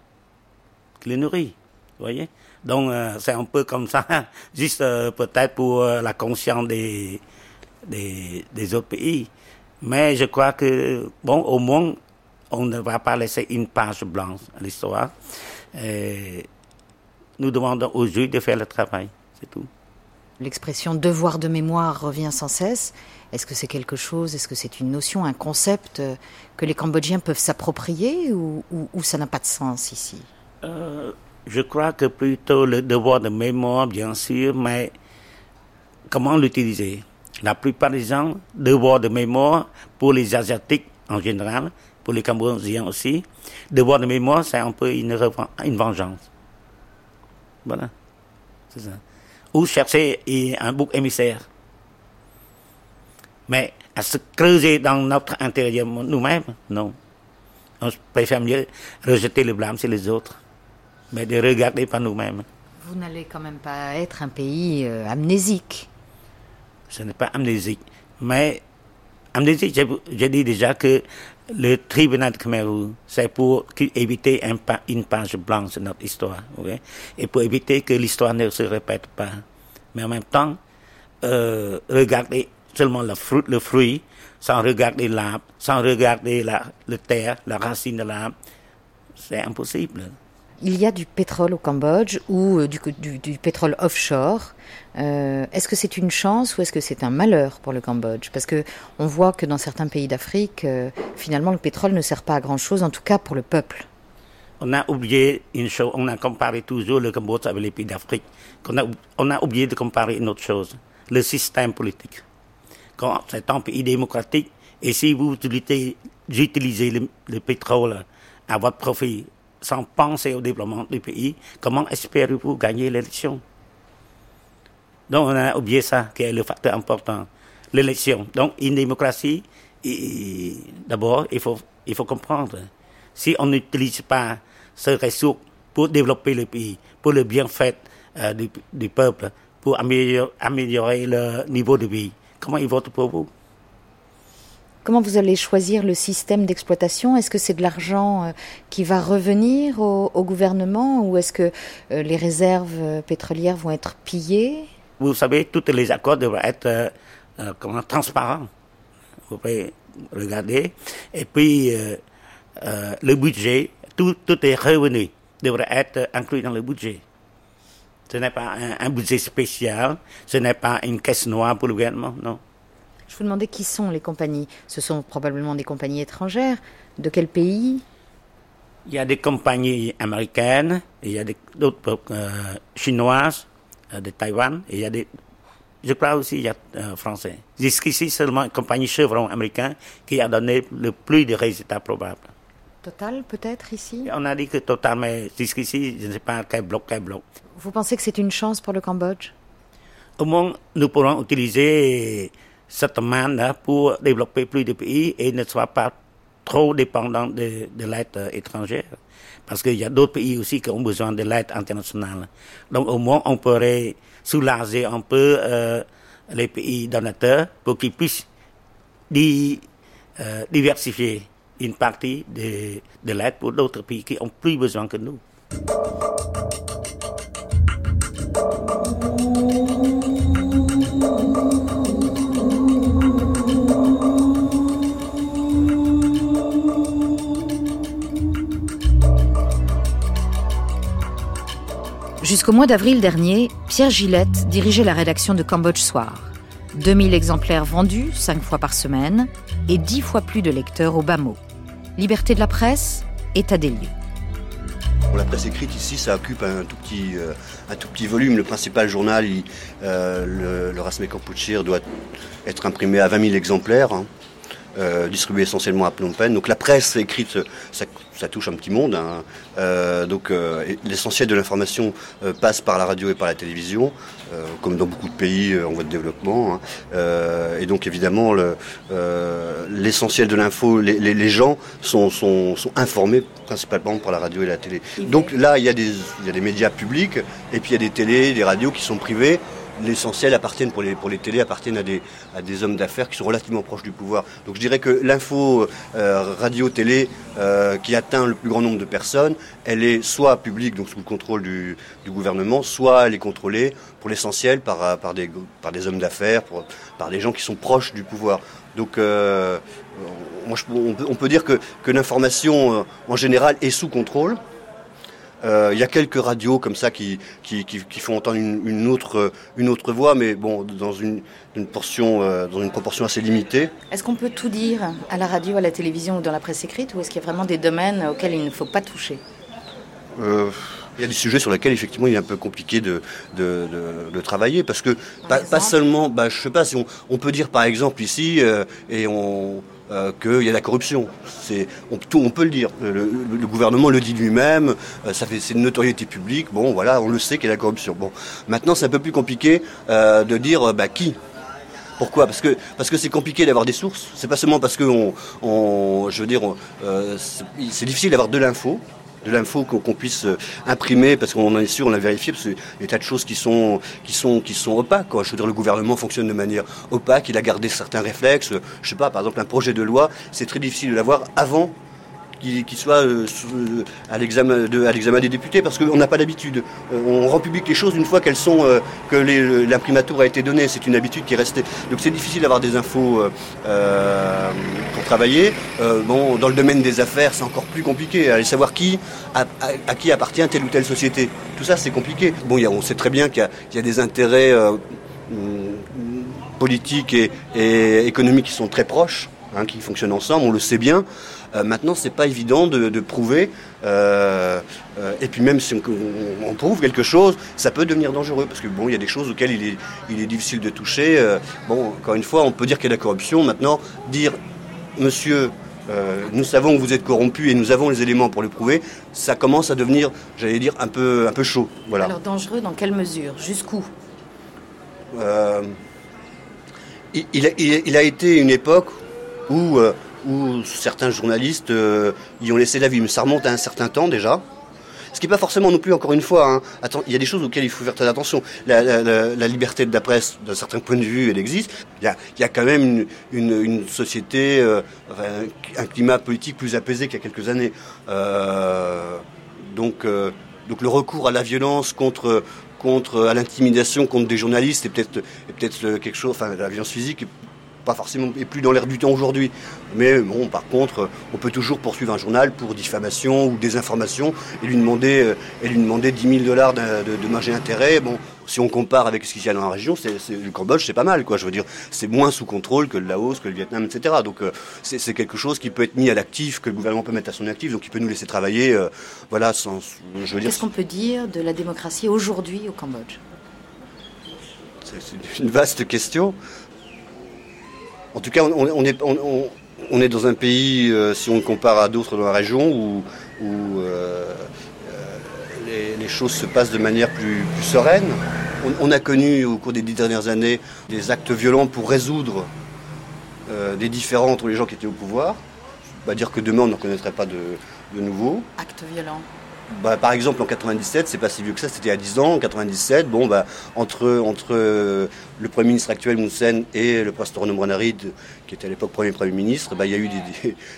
qui les nourrit. Voyez? Donc euh, c'est un peu comme ça, juste peut-être pour la conscience des autres pays. Mais je crois que, bon, au moins, on ne va pas laisser une page blanche à l'histoire. Nous demandons aux juges de faire le travail, c'est tout. L'expression devoir de mémoire revient sans cesse. Est-ce que c'est quelque chose, est-ce que c'est une notion, un concept que les Cambodgiens peuvent s'approprier ou, ou- ou ça n'a pas de sens ici? Euh, je crois que plutôt le devoir de mémoire, bien sûr, mais comment l'utiliser? La plupart des gens, devoir de mémoire pour les Asiatiques en général, pour les Cambodgiens aussi, devoir de mémoire, c'est un peu une, une vengeance. Voilà, c'est ça. Ou chercher eh, un bouc émissaire. Mais à se creuser dans notre intérieur nous-mêmes, non. On préfère mieux rejeter le blâme sur les autres, mais de regarder par nous-mêmes. Vous n'allez quand même pas être un pays euh, amnésique. Ce n'est pas amnésique. Mais amnésique, j'ai dit déjà que le tribunal de Khmer c'est pour éviter un une page blanche de notre histoire. Et pour éviter que l'histoire ne se répète pas. Mais en même temps, euh, regarder seulement le fruit, le fruit, sans regarder l'arbre, sans regarder la, le terre, la racine de l'arbre, c'est impossible. Il y a du pétrole au Cambodge ou euh, du, pétrole offshore. Euh, est-ce que c'est une chance ou est-ce que c'est un malheur pour le Cambodge? Parce que on voit que dans certains pays d'Afrique, euh, finalement, le pétrole ne sert pas à grand-chose, en tout cas pour le peuple. On a oublié une chose, on a comparé toujours le Cambodge avec les pays d'Afrique. On a, oublié de comparer une autre chose, le système politique. Quand c'est un pays démocratique, et si vous utilisez, le pétrole à votre profit sans penser au développement du pays, comment espérez-vous gagner l'élection? Donc on a oublié ça, qui est le facteur important, l'élection. Donc une démocratie, d'abord, il faut, il faut comprendre, si on n'utilise pas ce ressource pour développer le pays, pour le bienfait euh, du, du peuple, pour améliorer, améliorer le niveau de vie, comment ils votent pour vous? Comment vous allez choisir le système d'exploitation? Est-ce que c'est de l'argent euh, qui va revenir au, gouvernement ou est-ce que euh, les réserves euh, pétrolières vont être pillées? Vous savez, tous les accords devraient être comment, transparents. Vous pouvez regarder. Et puis, le budget, tout, tout est revenu devrait être inclus dans le budget. Ce n'est pas un, un budget spécial, ce n'est pas une caisse noire pour le gouvernement, non. Je vous demandais qui sont les compagnies. Ce sont probablement des compagnies étrangères. De quel pays? Il y a des compagnies américaines, il y a d'autres euh, chinoises, euh, de Taïwan, et il y a des, je crois aussi il y a euh, français. Jusqu'ici, seulement une compagnie Chevron américain qui a donné le plus de résultats probables. Total peut-être ici? On a dit que Total, mais jusqu'ici, je ne sais pas quel bloc, quel bloc. Vous pensez que c'est une chance pour le Cambodge? Au moins, nous pourrons utiliser cette manne pour développer plus de pays et ne soit pas trop dépendant de, de l'aide euh, étrangère. Parce qu'il y a d'autres pays aussi qui ont besoin de l'aide internationale. Donc au moins, on pourrait soulager un peu euh, les pays donateurs pour qu'ils puissent di- euh, diversifier une partie de, de l'aide pour d'autres pays qui ont plus besoin que nous. Jusqu'au mois d'avril dernier, Pierre Gillette dirigeait la rédaction de Cambodge Soir. 2000 exemplaires vendus, 5 fois par semaine, et 10 fois plus de lecteurs au bas mot. Liberté de la presse, état des lieux. La presse écrite ici, ça occupe un tout petit, euh, un tout petit volume. Le principal journal, euh, le, le Rasme Kampuchir, doit être imprimé à 20 000 exemplaires. hein. Euh, distribué essentiellement à Phnom Penh. Donc la presse écrite, ça, ça touche un petit monde. hein. Euh, donc euh, l'essentiel de l'information euh, passe par la radio et par la télévision, euh, comme dans beaucoup de pays euh, en voie de développement. hein. Euh, et donc évidemment, le, euh, l'essentiel de l'info, les, les- les gens sont, sont, sont informés principalement par la radio et la télé. Donc là, il y, a des, il y a des médias publics, et puis il y a des télés, des radios qui sont privées. L'essentiel appartiennent pour les, pour les télés appartiennent à des, hommes d'affaires qui sont relativement proches du pouvoir. Donc je dirais que l'info euh, radio télé euh, qui atteint le plus grand nombre de personnes, elle est soit publique donc sous le contrôle du, gouvernement, soit elle est contrôlée pour l'essentiel par, euh, des hommes d'affaires, par des gens qui sont proches du pouvoir. Donc on, peut, dire que, l'information en général est sous contrôle. Euh, Il y a quelques radios comme ça qui, qui, qui, qui font entendre une, une autre, une autre voix, mais bon, dans une, une portion, euh, dans une proportion assez limitée. Est-ce qu'on peut tout dire à la radio, à la télévision ou dans la presse écrite, ou est-ce qu'il y a vraiment des domaines auxquels il ne faut pas toucher? Euh, il y a des sujets sur lesquels effectivement il est un peu compliqué de, de, de, de travailler parce que pas, pas seulement, bah, je sais pas si on, on peut dire par exemple ici euh, et on euh, qu'il y a de la corruption. On, tout- on peut le dire. Le, gouvernement le dit lui-même. euh, c'est une notoriété publique. Bon voilà, on le sait qu'il y a de la corruption. Bon maintenant c'est un peu plus compliqué euh, de dire bah, qui? Pourquoi? Parce que parce que c'est compliqué d'avoir des sources. C'est pas seulement parce que on, je veux dire, c'est difficile d'avoir de l'info, de l'info qu'on puisse euh, imprimer parce qu'on en est sûr, on l'a vérifié parce qu'il y a des tas de choses qui sont opaques. Quoi. Je veux dire, le gouvernement fonctionne de manière opaque. Il a gardé certains réflexes. Je sais pas, par exemple, un projet de loi, c'est très difficile de l'avoir avant qu'il soit euh, euh, à l'examen des députés parce qu'on n'a pas d'habitude. Euh, on rend public les choses une fois qu'elles sont que l'imprimatur a été donnée. C'est une habitude qui est restée. Donc c'est difficile d'avoir des infos pour travailler. Bon, dans le domaine des affaires, c'est encore plus compliqué. Aller savoir qui à, qui appartient telle ou telle société. Tout ça, c'est compliqué. Bon, on sait très bien qu'il y a, des intérêts politiques et, et économiques qui sont très proches, hein, qui fonctionnent ensemble. On le sait bien. Euh, maintenant, c'est pas évident de, de prouver. euh, euh, et puis même si on, on- prouve quelque chose, ça peut devenir dangereux parce que bon, il y a des choses auxquelles il est, il est difficile de toucher. Euh, bon, encore une fois, on peut dire qu'il y a de la corruption. Maintenant, dire, Monsieur, euh, nous savons que vous êtes corrompu et nous avons les éléments pour le prouver, ça commence à devenir, j'allais dire, un peu, un peu chaud. Voilà. Alors dangereux dans quelle mesure? Jusqu'où? Euh, il, il a, il été une époque où, euh, où certains journalistes euh, y ont laissé la vie, mais ça remonte à un certain temps déjà. Ce qui n'est pas forcément non plus, encore une fois, hein. Il y a des choses auxquelles il faut faire très attention. La, liberté de la presse, d'un certain point de vue, elle existe. Il y a, quand même une, société, euh, un climat politique plus apaisé qu'il y a quelques années. Euh, donc, le recours à la violence contre, à l'intimidation contre des journalistes est peut-être quelque chose, enfin la violence physique pas forcément est plus dans l'air du temps aujourd'hui. Mais bon, par contre, on peut toujours poursuivre un journal pour diffamation ou désinformation et lui demander euh, et lui demander 10 000 dollars de, de dommages et intérêts. Bon, si on compare avec ce qu'il y a dans la région, c'est, c'est- le Cambodge, c'est pas mal, quoi. Je veux dire, c'est moins sous contrôle que le Laos, que le Vietnam, etc. Donc, euh, c'est, c'est quelque chose qui peut être mis à l'actif, que le gouvernement peut mettre à son actif, donc il peut nous laisser travailler, euh, voilà, sans, je veux dire, Qu'est-ce qu'on peut dire de la démocratie aujourd'hui au Cambodge? C'est une vaste question. En tout cas, on, est, dans un pays, euh, si on le compare à d'autres dans la région, où, euh, euh, les, choses se passent de manière plus, sereine. On, a connu au cours des dix dernières années des actes violents pour résoudre des différends entre les gens qui étaient au pouvoir. Va dire que demain, on n'en connaîtrait pas de, de nouveau. Acte violent. Bah, par exemple, en 97, c'est pas si vieux que ça, c'était à 10 ans. En 97, bon, bah, entre, euh, le Premier ministre actuel, Hun Sen, et le pasteur Ranaridd, qui était à l'époque Premier Premier ministre, bah, il y a eu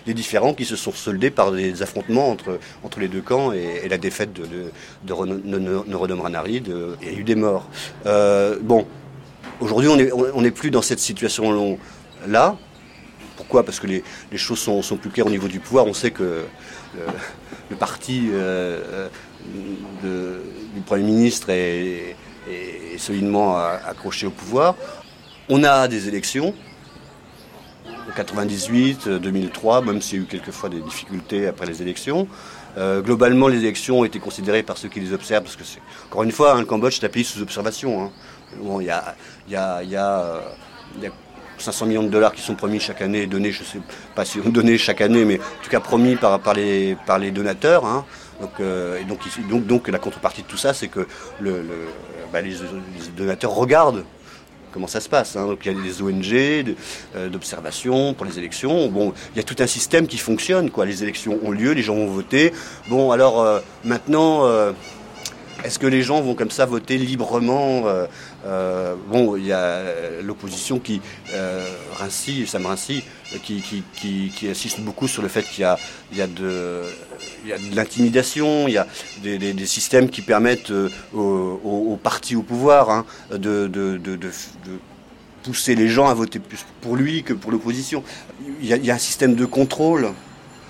des, différends qui se sont soldés par des affrontements entre, les deux camps et, la défaite de, de, de Norodom Ranaridd. euh, Il y a eu des morts. Euh, bon, aujourd'hui, on n'est plus dans cette situation-là. Pourquoi? Parce que les, les choses sont, sont plus claires au niveau du pouvoir. On sait que le, parti euh, de- du Premier ministre est, solidement accroché au pouvoir. On a des élections. En 98, euh, 2003, même s'il y a eu quelquefois des difficultés après les élections. Euh, globalement, les élections ont été considérées par ceux qui les observent, parce que c'est, encore une fois, le Cambodge est un pays sous observation. hein. Bon, il y a, y a- y a, euh, y a 500 millions de dollars qui sont promis chaque année, donnés, je ne sais pas si on donnés chaque année, mais en tout cas promis par, par, les, par les donateurs. Hein. Donc, euh, donc, donc, la contrepartie de tout ça, c'est que bah, les, donateurs regardent comment ça se passe. Hein. Donc il y a des ONG euh, d'observation pour les élections. Bon, il y a tout un système qui fonctionne. Quoi. Les élections ont lieu, les gens vont voter. Bon, alors euh, maintenant, est-ce que les gens vont comme ça voter librement euh, Bon, il y a l'opposition qui, euh, Rinci, Sam Rinci, qui, qui, qui, qui, insiste beaucoup sur le fait qu'il y a, il y a de, il y a de l'intimidation, il y a des, des, systèmes qui permettent aux, aux, partis au pouvoir hein, de, de, de, pousser les gens à voter plus pour lui que pour l'opposition. Il, y a un système de contrôle.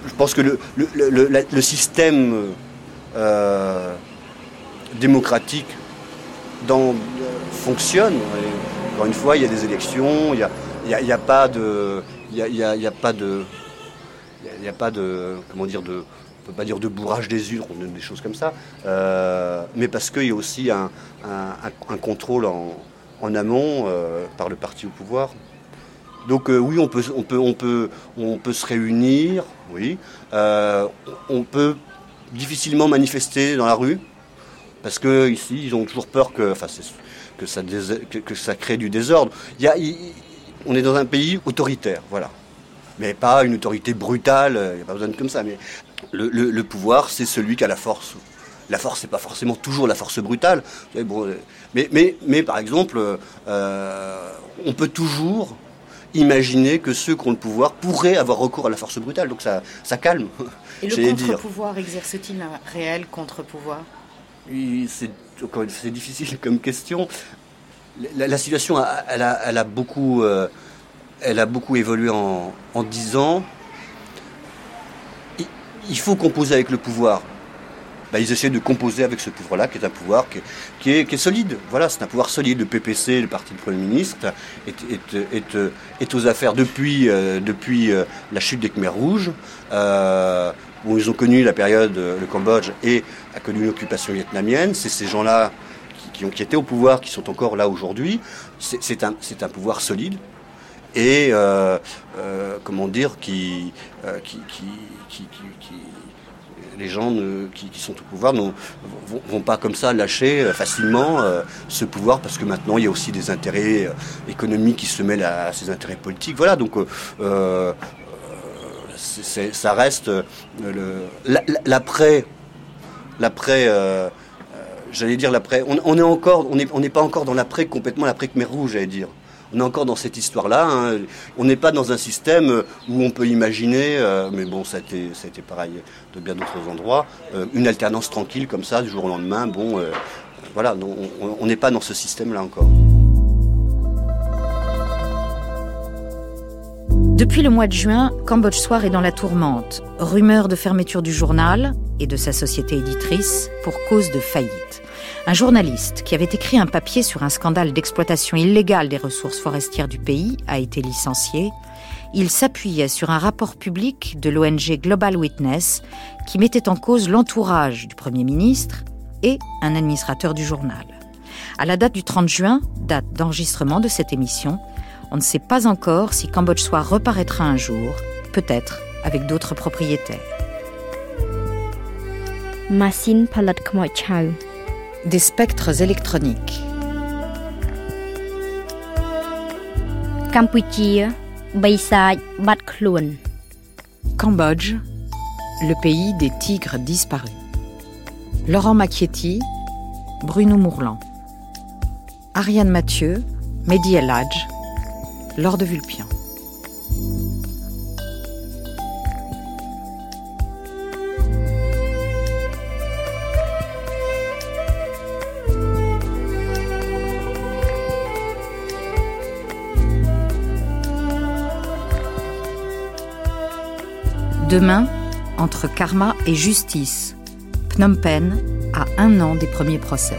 Je pense que le, le, le, système euh, démocratique dans, euh, fonctionne. Et, encore une fois, il y a des élections, il n'y a, il y a, a, pas de. Il y a, y a pas de. Il n'y a, pas de. Comment dire de on peut pas dire de bourrage des urnes, des choses comme ça, euh, mais parce qu'il y a aussi un, un, contrôle en, en amont euh, par le parti au pouvoir. Donc euh, oui, on peut, on, peut, on, peut, on peut se réunir, oui. On peut difficilement manifester dans la rue, parce que ici, ils ont toujours peur que, enfin, que, ça, que, que, ça crée du désordre. Il y a, il, on est dans un pays autoritaire, voilà. Mais pas une autorité brutale, il n'y a pas besoin de comme ça. Mais le, le, le pouvoir, c'est celui qui a la force. La force, c'est pas forcément toujours la force brutale. Bon, mais, mais, mais par exemple, euh, on peut toujours imaginer que ceux qui ont le pouvoir pourraient avoir recours à la force brutale. Donc ça, ça calme. Et le contre-pouvoir exerce-t-il un réel contre-pouvoir? C'est difficile comme question. La, situation, elle a, beaucoup, euh, elle a beaucoup évolué en, en 10 ans. Il, faut composer avec le pouvoir. Ben, ils essaient de composer avec ce pouvoir-là, qui est un pouvoir qui est, solide. Voilà, c'est un pouvoir solide. Le PPC, le parti du Premier ministre, est, aux affaires depuis, euh, depuis euh, la chute des Khmers rouges. Où ils ont connu la période, le Cambodge, et a connu une occupation vietnamienne. C'est ces gens-là qui, qui, ont, qui étaient au pouvoir, qui sont encore là aujourd'hui. C'est un, un pouvoir solide et, euh, euh, comment dire, qui, euh, qui, qui, qui, les gens qui, qui, sont au pouvoir ne vont, pas comme ça lâcher facilement ce pouvoir parce que maintenant il y a aussi des intérêts économiques qui se mêlent à, ces intérêts politiques. Voilà, donc ça reste l'après, l'après, euh, j'allais dire l'après. On, est encore, on n'est on pas encore dans l'après complètement l'après Khmer rouge, j'allais dire. On est encore dans cette histoire-là. Hein. On n'est pas dans un système où on peut imaginer, euh, mais bon, ça a, été, pareil de bien d'autres endroits, euh, une alternance tranquille comme ça, du jour au lendemain. Bon, euh, voilà, on n'est pas dans ce système-là encore. Depuis le mois de juin, Cambodge Soir est dans la tourmente. Rumeur de fermeture du journal et de sa société éditrice pour cause de faillite. Un journaliste qui avait écrit un papier sur un scandale d'exploitation illégale des ressources forestières du pays a été licencié. Il s'appuyait sur un rapport public de l'ONG Global Witness qui mettait en cause l'entourage du Premier ministre et un administrateur du journal. À la date du 30 juin, date d'enregistrement de cette émission, on ne sait pas encore si Cambodge Soir reparaîtra un jour, peut-être avec d'autres propriétaires. Machine. Des spectres électroniques. Campuchia, Cambodge, le pays des tigres disparus. Laurent Macchietti, Bruno Mourlan. Ariane Mathieu, Mehdi El Hadj, Laure de Vulpian. Demain, entre karma et justice, Phnom Penh a un an des premiers procès.